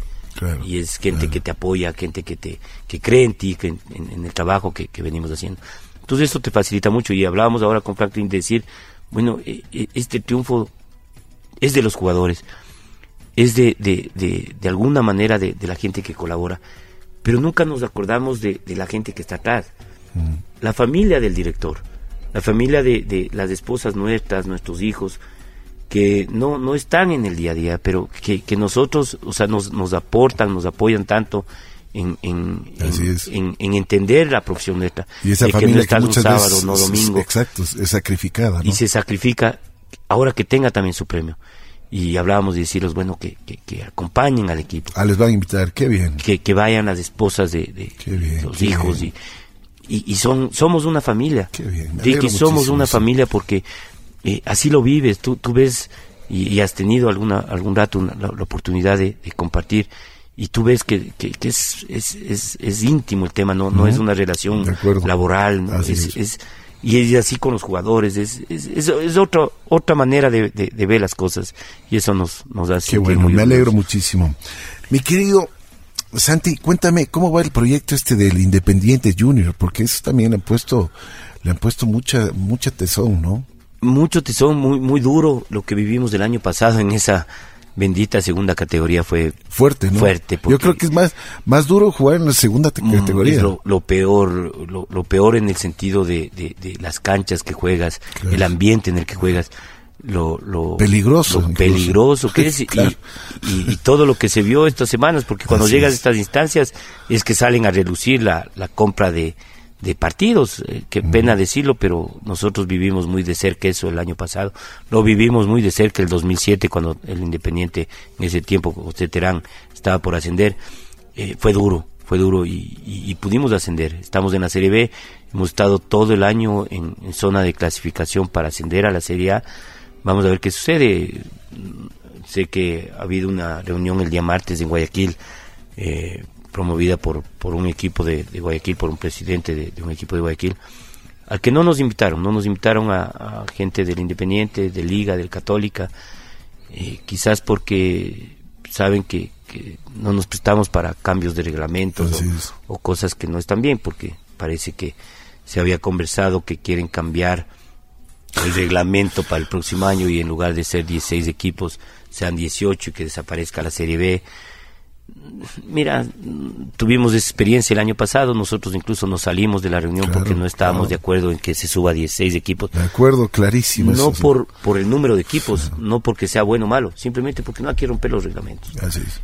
y es gente que te apoya, gente que te que cree en ti, que en, el trabajo que, que, venimos haciendo. Entonces esto te facilita mucho y hablábamos ahora con Franklin de decir, bueno, e, e, este triunfo es de los jugadores, es de, de, de, alguna manera de, la gente que colabora, pero nunca nos acordamos de, la gente que está atrás, mm. la familia del director, la familia de, las esposas nuestras, nuestros hijos, que no, no están en el día a día, pero que, que nosotros, o sea, nos, nos aportan, nos apoyan tanto en, en, en, entender la profesión nuestra. Y esa familia que no está un sábado, no domingo. exacto, es sacrificada. Y se sacrifica ahora que tenga también su premio. Y hablábamos de decirles, bueno, que, que, acompañen al equipo. Ah, les van a invitar, qué bien. Que, que vayan las esposas de, de los hijos. Y, y, son, somos una familia. Qué bien. que somos una familia porque eh, así lo vives. Tú, tú ves y, has tenido alguna, algún rato la, oportunidad de, compartir y tú ves que, que, es, es, es, es, íntimo el tema, no, no es una relación laboral, es, es, y es así con los jugadores, es, es, es, otra, otra manera de, de, ver las cosas y eso nos, nos hace... Qué bueno, me alegro muchísimo. Mi querido Santi, cuéntame, ¿cómo va el proyecto este del Independiente Junior? Porque eso también le han puesto, le han puesto mucha, mucha tesón, ¿no? Mucho tesón, muy, muy duro lo que vivimos el año pasado en esa bendita segunda categoría fue fuerte, ¿no? Fuerte. Yo creo que es más, más duro jugar en la segunda mm, categoría. lo, peor, lo, peor en el sentido de, de, las canchas que juegas, el ambiente en el que juegas lo, lo peligroso, peligroso que es y, y, todo lo que se vio estas semanas, porque cuando llegas a estas instancias es que salen a relucir la, la compra de, de partidos, eh, qué pena decirlo, pero nosotros vivimos muy de cerca eso el año pasado, lo vivimos muy de cerca el 2007 cuando el Independiente en ese tiempo, José Terán estaba por ascender, eh, fue duro, fue duro y, pudimos ascender, estamos en la Serie B, hemos estado todo el año en, en zona de clasificación para ascender a la Serie A, Vamos a ver qué sucede. Sé que ha habido una reunión el día martes en Guayaquil, eh, promovida por, por un equipo de, Guayaquil, por un presidente de, un equipo de Guayaquil, al que no nos invitaron, no nos invitaron a, gente del Independiente, de Liga, del Católica, eh, quizás porque saben que, no nos prestamos para cambios de reglamentos o, o, cosas que no están bien, porque parece que se había conversado que quieren cambiar el reglamento para el próximo año y en lugar de ser 16 equipos sean 18 y que desaparezca la Serie B. Mira, tuvimos experiencia el año pasado, nosotros incluso nos salimos de la reunión porque no estábamos de acuerdo en que se suba 16 equipos. De acuerdo, clarísimo. No por, por el número de equipos, no porque sea bueno o malo, simplemente porque no hay que romper los reglamentos.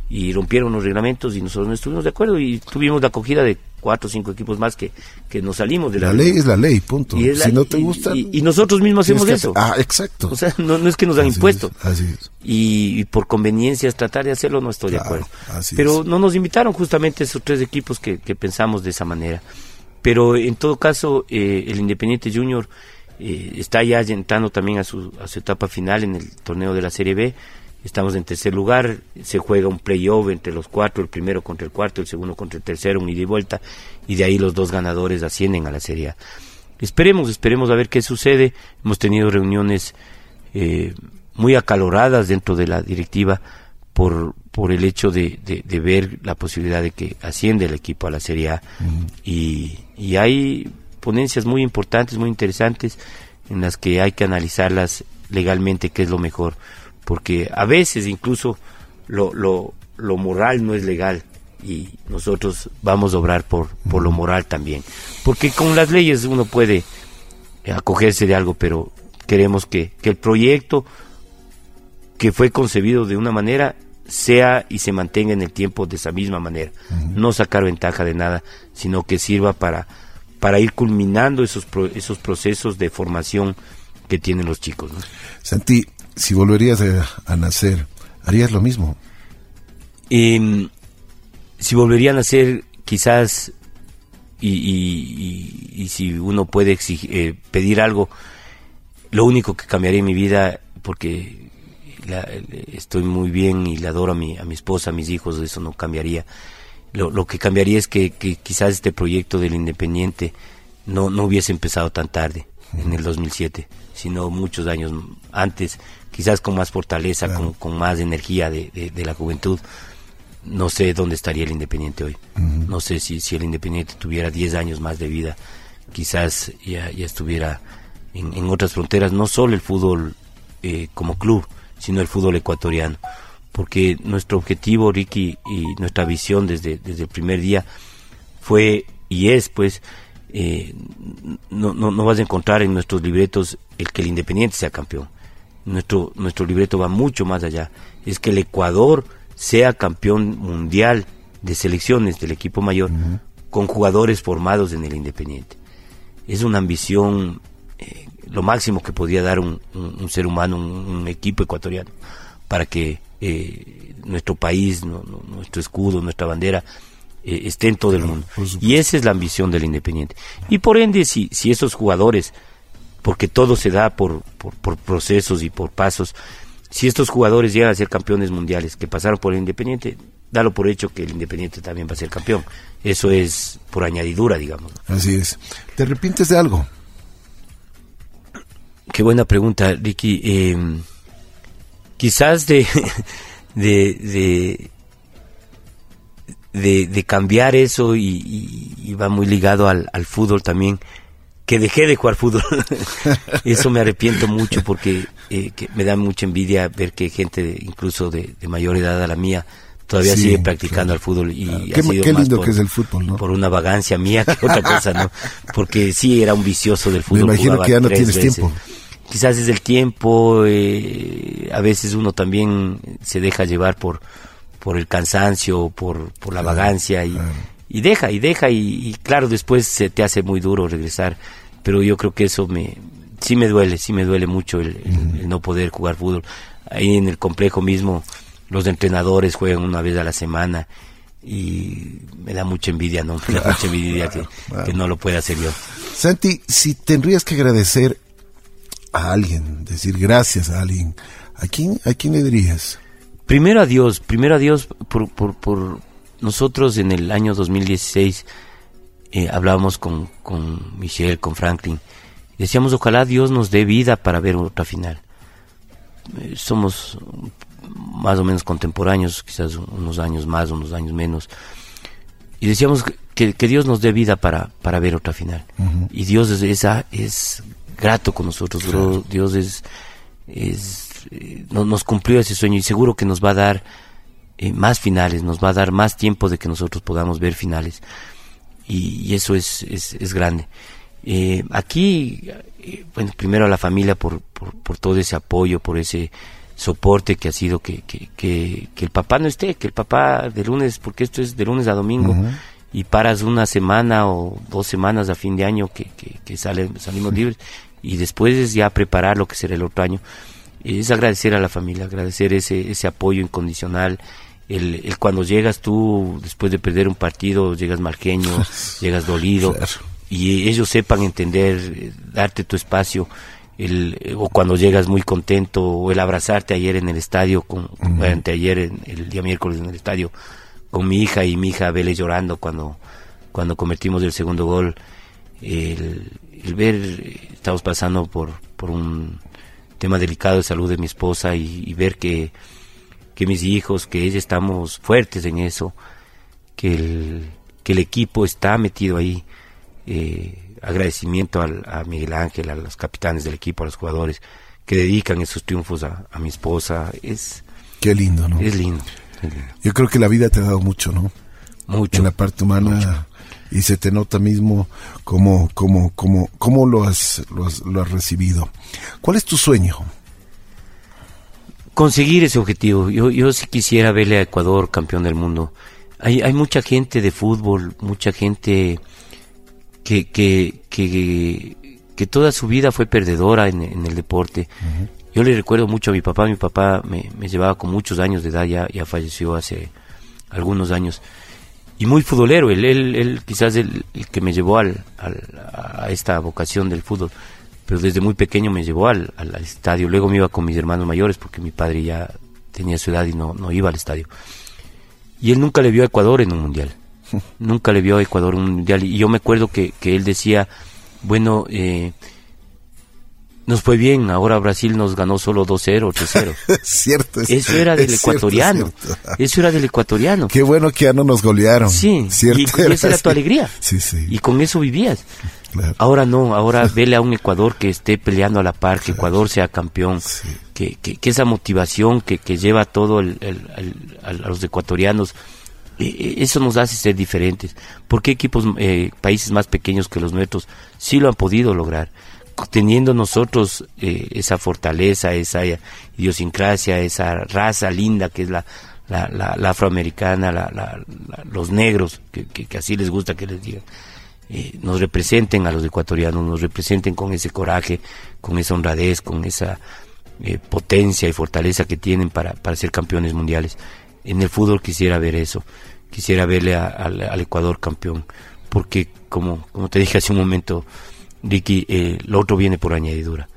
Y rompieron los reglamentos y nosotros no estuvimos de acuerdo y tuvimos la acogida de cuatro o cinco equipos más que, que nos salimos de la... La ley es la ley, punto. si no te gusta... Y, nosotros mismos hacemos eso. Ah, exacto. O sea, no, es que nos han impuesto. así es. Y, por conveniencias tratar de hacerlo no estoy de acuerdo. Pero no nos invitaron justamente esos tres equipos que, pensamos de esa manera. Pero en todo caso, eh, el Independiente Junior eh, está ya entrando también a su, a su etapa final en el torneo de la Serie B Estamos en tercer lugar, se juega un playoff entre los cuatro, el primero contra el cuarto, el segundo contra el tercero, un ida y vuelta, y de ahí los dos ganadores ascienden a la Serie A. Esperemos, esperemos a ver qué sucede. Hemos tenido reuniones eh, muy acaloradas dentro de la directiva por, por el hecho de, de, ver la posibilidad de que asciende el equipo a la Serie A. y, y hay ponencias muy importantes, muy interesantes, en las que hay que analizarlas legalmente qué es lo mejor porque a veces incluso lo, lo, lo moral no es legal y nosotros vamos a obrar por, por lo moral también. Porque con las leyes uno puede acogerse de algo, pero queremos que, que el proyecto que fue concebido de una manera sea y se mantenga en el tiempo de esa misma manera. No sacar ventaja de nada, sino que sirva para, para ir culminando esos, esos procesos de formación que tienen los chicos. Santi, si volverías a, nacer, ¿harías lo mismo? Em, si volvería a nacer, quizás, y, si uno puede eh, pedir algo, lo único que cambiaría en mi vida, porque estoy muy bien y le adoro a mi, a mi esposa, a mis hijos, eso no cambiaría. Lo, que cambiaría es que, quizás este proyecto del Independiente no, no hubiese empezado tan tarde, en el 2007, sino muchos años antes quizás con más fortaleza, con, más energía de, la juventud. No sé dónde estaría el Independiente hoy. No sé si, si el Independiente tuviera 10 años más de vida, quizás ya, ya estuviera en, otras fronteras, no solo el fútbol eh, como club, sino el fútbol ecuatoriano. Porque nuestro objetivo, Ricky, y nuestra visión desde, desde el primer día fue y es, pues, eh, no, no, no vas a encontrar en nuestros libretos el que el Independiente sea campeón nuestro, nuestro libreto va mucho más allá. Es que el Ecuador sea campeón mundial de selecciones del equipo mayor con jugadores formados en el Independiente. Es una ambición, eh, lo máximo que podía dar un, ser humano, un, equipo ecuatoriano, para que eh, nuestro país, nuestro escudo, nuestra bandera, eh, esté en todo el mundo. Y esa es la ambición del Independiente. Y por ende, si, si esos jugadores porque todo se da por, por, procesos y por pasos. Si estos jugadores llegan a ser campeones mundiales que pasaron por el Independiente, dalo por hecho que el Independiente también va a ser campeón. Eso es por añadidura, digamos. Así es. ¿Te arrepientes de algo? Qué buena pregunta, Ricky. Eh, quizás de, de, de, cambiar eso y, va muy ligado al, fútbol también, que dejé de jugar fútbol. eso me arrepiento mucho porque eh, me da mucha envidia ver que gente incluso de, mayor edad a la mía todavía sigue practicando el fútbol y qué, lindo que es el fútbol, ¿no? Por una vagancia mía que otra cosa, ¿no? Porque sí era un vicioso del fútbol. Me imagino que ya no tienes tiempo. Quizás es el tiempo, eh, a veces uno también se deja llevar por por el cansancio, por, por la vagancia y, y deja, y deja, y, claro, después se te hace muy duro regresar, pero yo creo que eso me, sí me duele, sí me duele mucho el, no poder jugar fútbol. Ahí en el complejo mismo, los entrenadores juegan una vez a la semana y me da mucha envidia, ¿no? Me da mucha envidia que, que, no lo pueda hacer yo. Santi, si tendrías que agradecer a alguien, decir gracias a alguien, ¿a quién, a quién le dirías? Primero a Dios, primero a Dios por, por, por nosotros en el año 2016 eh, hablábamos con, con Michelle, con Franklin, decíamos ojalá Dios nos dé vida para ver otra final. Eh, somos más o menos contemporáneos, quizás unos años más, unos años menos. Y decíamos que, que Dios nos dé vida para, para ver otra final. Y Dios es, esa, es grato con nosotros, Dios es, es eh, nos cumplió ese sueño y seguro que nos va a dar eh, más finales, nos va a dar más tiempo de que nosotros podamos ver finales. Y, eso es, es, grande. Eh, aquí, bueno, primero a la familia por, por, todo ese apoyo, por ese soporte que ha sido que, que, que, el papá no esté, que el papá de lunes, porque esto es de lunes a domingo, y paras una semana o dos semanas a fin de año que, que, sale, salimos libres, y después es ya preparar lo que será el otro año es agradecer a la familia, agradecer ese, ese apoyo incondicional. El, cuando llegas tú, después de perder un partido, llegas malqueño, llegas dolido, y ellos sepan entender, eh, darte tu espacio, el, eh, o cuando llegas muy contento, o el abrazarte ayer en el estadio, con, ayer, el día miércoles en el estadio, con mi hija y mi hija Vélez llorando cuando, cuando convertimos el segundo gol, el, el ver, eh, estamos pasando por, por un tema delicado de salud de mi esposa y, ver que, que, mis hijos, que ella estamos fuertes en eso, que el, que el equipo está metido ahí. Eh, agradecimiento a Miguel Ángel, a los capitanes del equipo, a los jugadores que dedican esos triunfos a, mi esposa. Es, Qué lindo, ¿no? Es lindo, Yo creo que la vida te ha dado mucho, ¿no? Mucho. En la parte humana y se te nota mismo cómo, cómo, cómo, cómo lo, has, lo, has, lo has recibido. ¿Cuál es tu sueño? Conseguir ese objetivo. Yo, yo sí quisiera verle a Ecuador campeón del mundo. Hay, hay mucha gente de fútbol, mucha gente que, que, que, que toda su vida fue perdedora en, el deporte. Yo le recuerdo mucho a mi papá. Mi papá me, me llevaba con muchos años de edad, ya, ya falleció hace algunos años y muy futbolero. Él, él, quizás el, el, que me llevó al, a esta vocación del fútbol. Pero desde muy pequeño me llevó al, al, estadio. Luego me iba con mis hermanos mayores porque mi padre ya tenía su edad y no, no iba al estadio. Y él nunca le vio a Ecuador en un mundial. nunca le vio a Ecuador en un mundial. Y yo me acuerdo que, que él decía, bueno, eh, nos fue bien, ahora Brasil nos ganó solo 2-0, 3-0. cierto. eso era del ecuatoriano. Eso era del ecuatoriano. Qué bueno que ya no nos golearon. Sí, cierto, y, esa era tu alegría. Sí, sí. Y con eso vivías. Ahora no, ahora vele a un Ecuador que esté peleando a la par, que Ecuador sea campeón, que, que, esa motivación que, que lleva todo el, a los ecuatorianos, e, e, eso nos hace ser diferentes. porque equipos, eh, países más pequeños que los nuestros, sí lo han podido lograr? teniendo nosotros eh, esa fortaleza, esa idiosincrasia, esa raza linda que es la, la, afroamericana, los negros, que, así les gusta que les digan, eh, nos representen a los ecuatorianos, nos representen con ese coraje, con esa honradez, con esa eh, potencia y fortaleza que tienen para, para ser campeones mundiales. En el fútbol quisiera ver eso, quisiera verle al Ecuador campeón, porque como, como te dije hace un momento, Ricky, eh, lo otro viene por añadidura.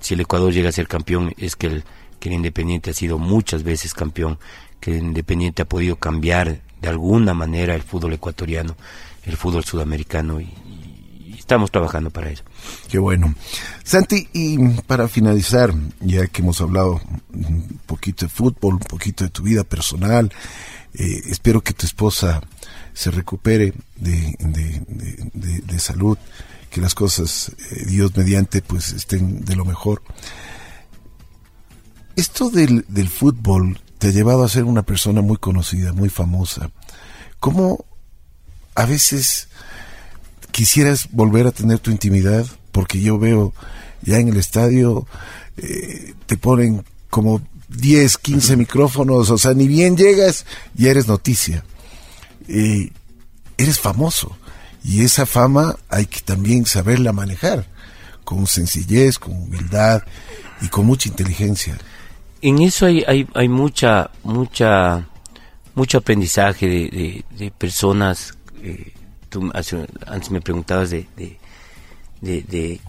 si el Ecuador llega a ser campeón, es que el, que el Independiente ha sido muchas veces campeón, que el Independiente ha podido cambiar de alguna manera el fútbol ecuatoriano, el fútbol sudamericano, y, estamos trabajando para eso. Qué bueno. Santi, y para finalizar, ya que hemos hablado un poquito de fútbol, un poquito de tu vida personal, Eh, espero que tu esposa se recupere de, salud, que las cosas, eh, Dios mediante, pues estén de lo mejor. Esto del, del fútbol te ha llevado a ser una persona muy conocida, muy famosa. ¿Cómo a veces quisieras volver a tener tu intimidad? Porque yo veo ya en el estadio eh, te ponen como 10, 15 micrófonos, o sea, ni bien llegas, y eres noticia. Eh, eres famoso. Y esa fama hay que también saberla manejar, con sencillez, con humildad y con mucha inteligencia. En eso hay, hay, hay mucha, mucha, mucho aprendizaje de, de, personas. Eh, tú antes me preguntabas de, de, de,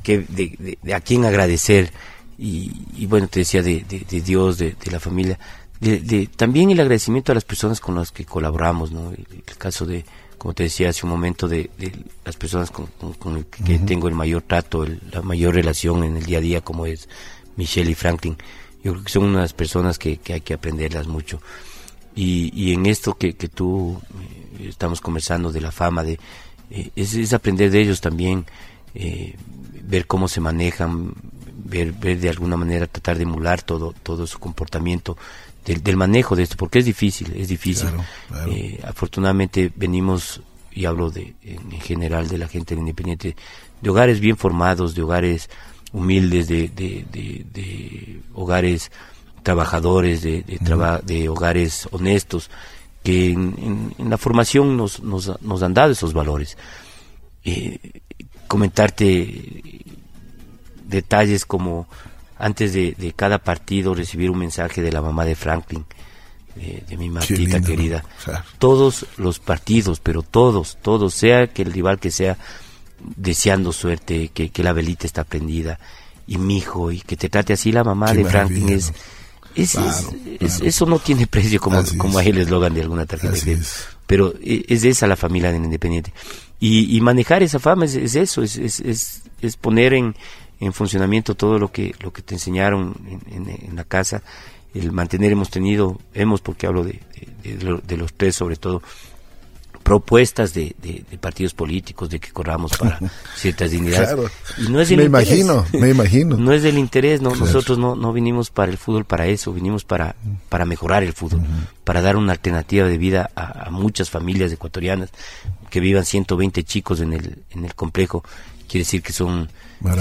de, de, a quién agradecer y, bueno, te decía de, de, Dios, de, la familia, de, también el agradecimiento a las personas con las que colaboramos, ¿no? El, caso de, como te decía hace un momento, de, las personas con, con, que tengo el mayor trato, la mayor relación en el día a día, como es Michelle y Franklin. Yo creo que son unas personas que, que hay que aprenderlas mucho. Y, y en esto que, que tú eh, estamos conversando de la fama, de eh, es, es, aprender de ellos también, eh, ver cómo se manejan, ver, ver de alguna manera, tratar de emular todo, todo su comportamiento del, del manejo de esto, porque es difícil, es difícil. Eh, afortunadamente venimos, y hablo de, en general de la gente independiente, de hogares bien formados, de hogares humildes, de, de, de, hogares trabajadores, de, de, de hogares honestos, que en, la formación nos, nos, nos, han dado esos valores. Eh, comentarte detalles como antes de, cada partido recibir un mensaje de la mamá de Franklin, de, mi Martita querida. Todos los partidos, pero todos, todos, sea que el rival que sea, deseando suerte, que, que la velita está prendida, y mi hijo, y que te trate así la mamá de Franklin es... Eso no tiene precio como, como ahí el eslogan de alguna tarjeta pero e, es esa la familia del Independiente. Y, y manejar esa fama es, es eso, es, es, es, poner en, en funcionamiento todo lo que, lo que te enseñaron en, la casa, el mantener, hemos tenido, hemos, porque hablo de, de, los tres sobre todo, propuestas de, de, partidos políticos de que corramos para ciertas dignidades. Y no es me imagino, me imagino. No es del interés, no, nosotros no, no vinimos para el fútbol para eso, vinimos para, para mejorar el fútbol, para dar una alternativa de vida a, a, muchas familias ecuatorianas que vivan 120 chicos en el, en el complejo. Quiere decir que son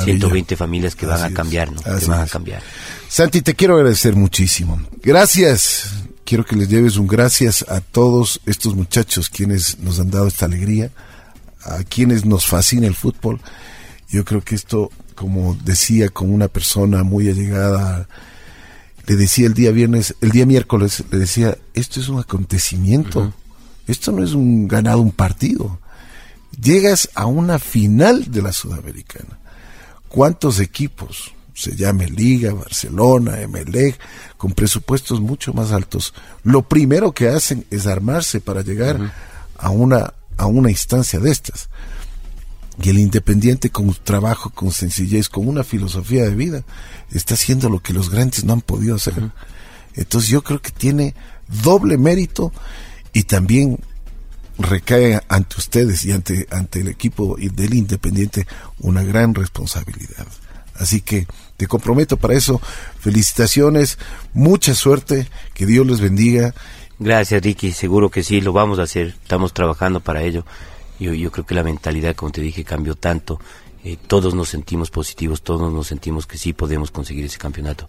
120 familias que van a cambiar, ¿no? Que van a cambiar. Santi, te quiero agradecer muchísimo. Gracias. Quiero que les lleves un gracias a todos estos muchachos quienes nos han dado esta alegría, a quienes nos fascina el fútbol. Yo creo que esto, como decía con una persona muy allegada, le decía el día viernes, el día miércoles, le decía, esto es un acontecimiento, esto no es un ganado un partido. Llegas a una final de la Sudamericana cuántos equipos, se llame Liga, Barcelona, Emelec, con presupuestos mucho más altos, lo primero que hacen es armarse para llegar a, una, a una instancia de estas. Y el independiente con trabajo, con sencillez, con una filosofía de vida, está haciendo lo que los grandes no han podido hacer. Entonces yo creo que tiene doble mérito y también recae ante ustedes y ante, ante el equipo del Independiente una gran responsabilidad. Así que te comprometo para eso. Felicitaciones, mucha suerte, que Dios les bendiga. Gracias, Ricky. Seguro que sí, lo vamos a hacer. Estamos trabajando para ello. Yo, yo creo que la mentalidad, como te dije, cambió tanto. Eh, todos nos sentimos positivos, todos nos sentimos que sí podemos conseguir ese campeonato.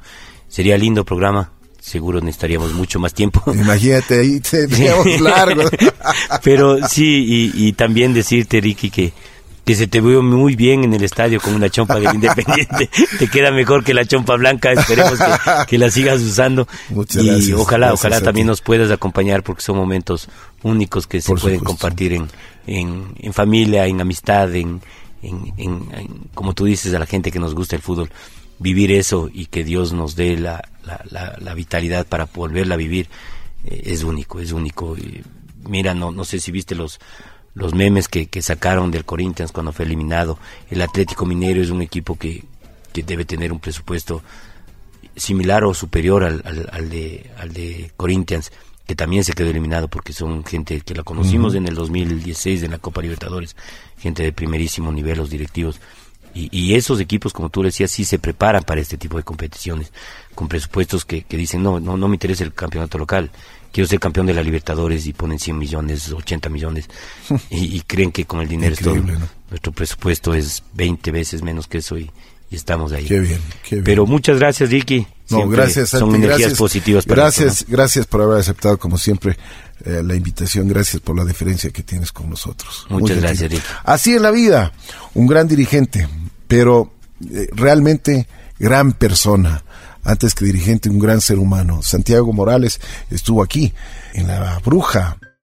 Sería lindo programa seguro necesitaríamos mucho más tiempo. Imagínate, ahí teníamos largo. Pero sí, y, y, también decirte, Ricky, que, que se te vio muy bien en el estadio con una chompa del Independiente. te queda mejor que la chompa blanca, esperemos que, la sigas usando. Muchas y ojalá, ojalá también nos puedas acompañar porque son momentos únicos que se pueden compartir en, en, en, familia, en amistad, en, en, en, como tú dices, a la gente que nos gusta el fútbol vivir eso y que Dios nos dé la, la, la, vitalidad para volverla a vivir eh, es único, es único. Y mira, no, no sé si viste los, los memes que, que, sacaron del Corinthians cuando fue eliminado. El Atlético Minero es un equipo que, que debe tener un presupuesto similar o superior al, al, de, al de Corinthians que también se quedó eliminado porque son gente que la conocimos en el 2016 en la Copa Libertadores, gente de primerísimo nivel, los directivos. Y, esos equipos, como tú decías, sí se preparan para este tipo de competiciones, con presupuestos que, que dicen, no, no, no me interesa el campeonato local, quiero ser campeón de la Libertadores y ponen 100 millones, 80 millones y, creen que con el dinero es todo. Nuestro presupuesto es 20 veces menos que eso y, estamos ahí. Qué bien, qué bien. Pero muchas gracias, Ricky. No, gracias. Son energías positivas. Para gracias, gracias por haber aceptado como siempre eh, la invitación. Gracias por la deferencia que tienes con nosotros. Muchas gracias, Ricky. Así en la vida, un gran dirigente, pero eh, realmente gran persona antes que dirigente, un gran ser humano. Santiago Morales estuvo aquí, en La Bruja,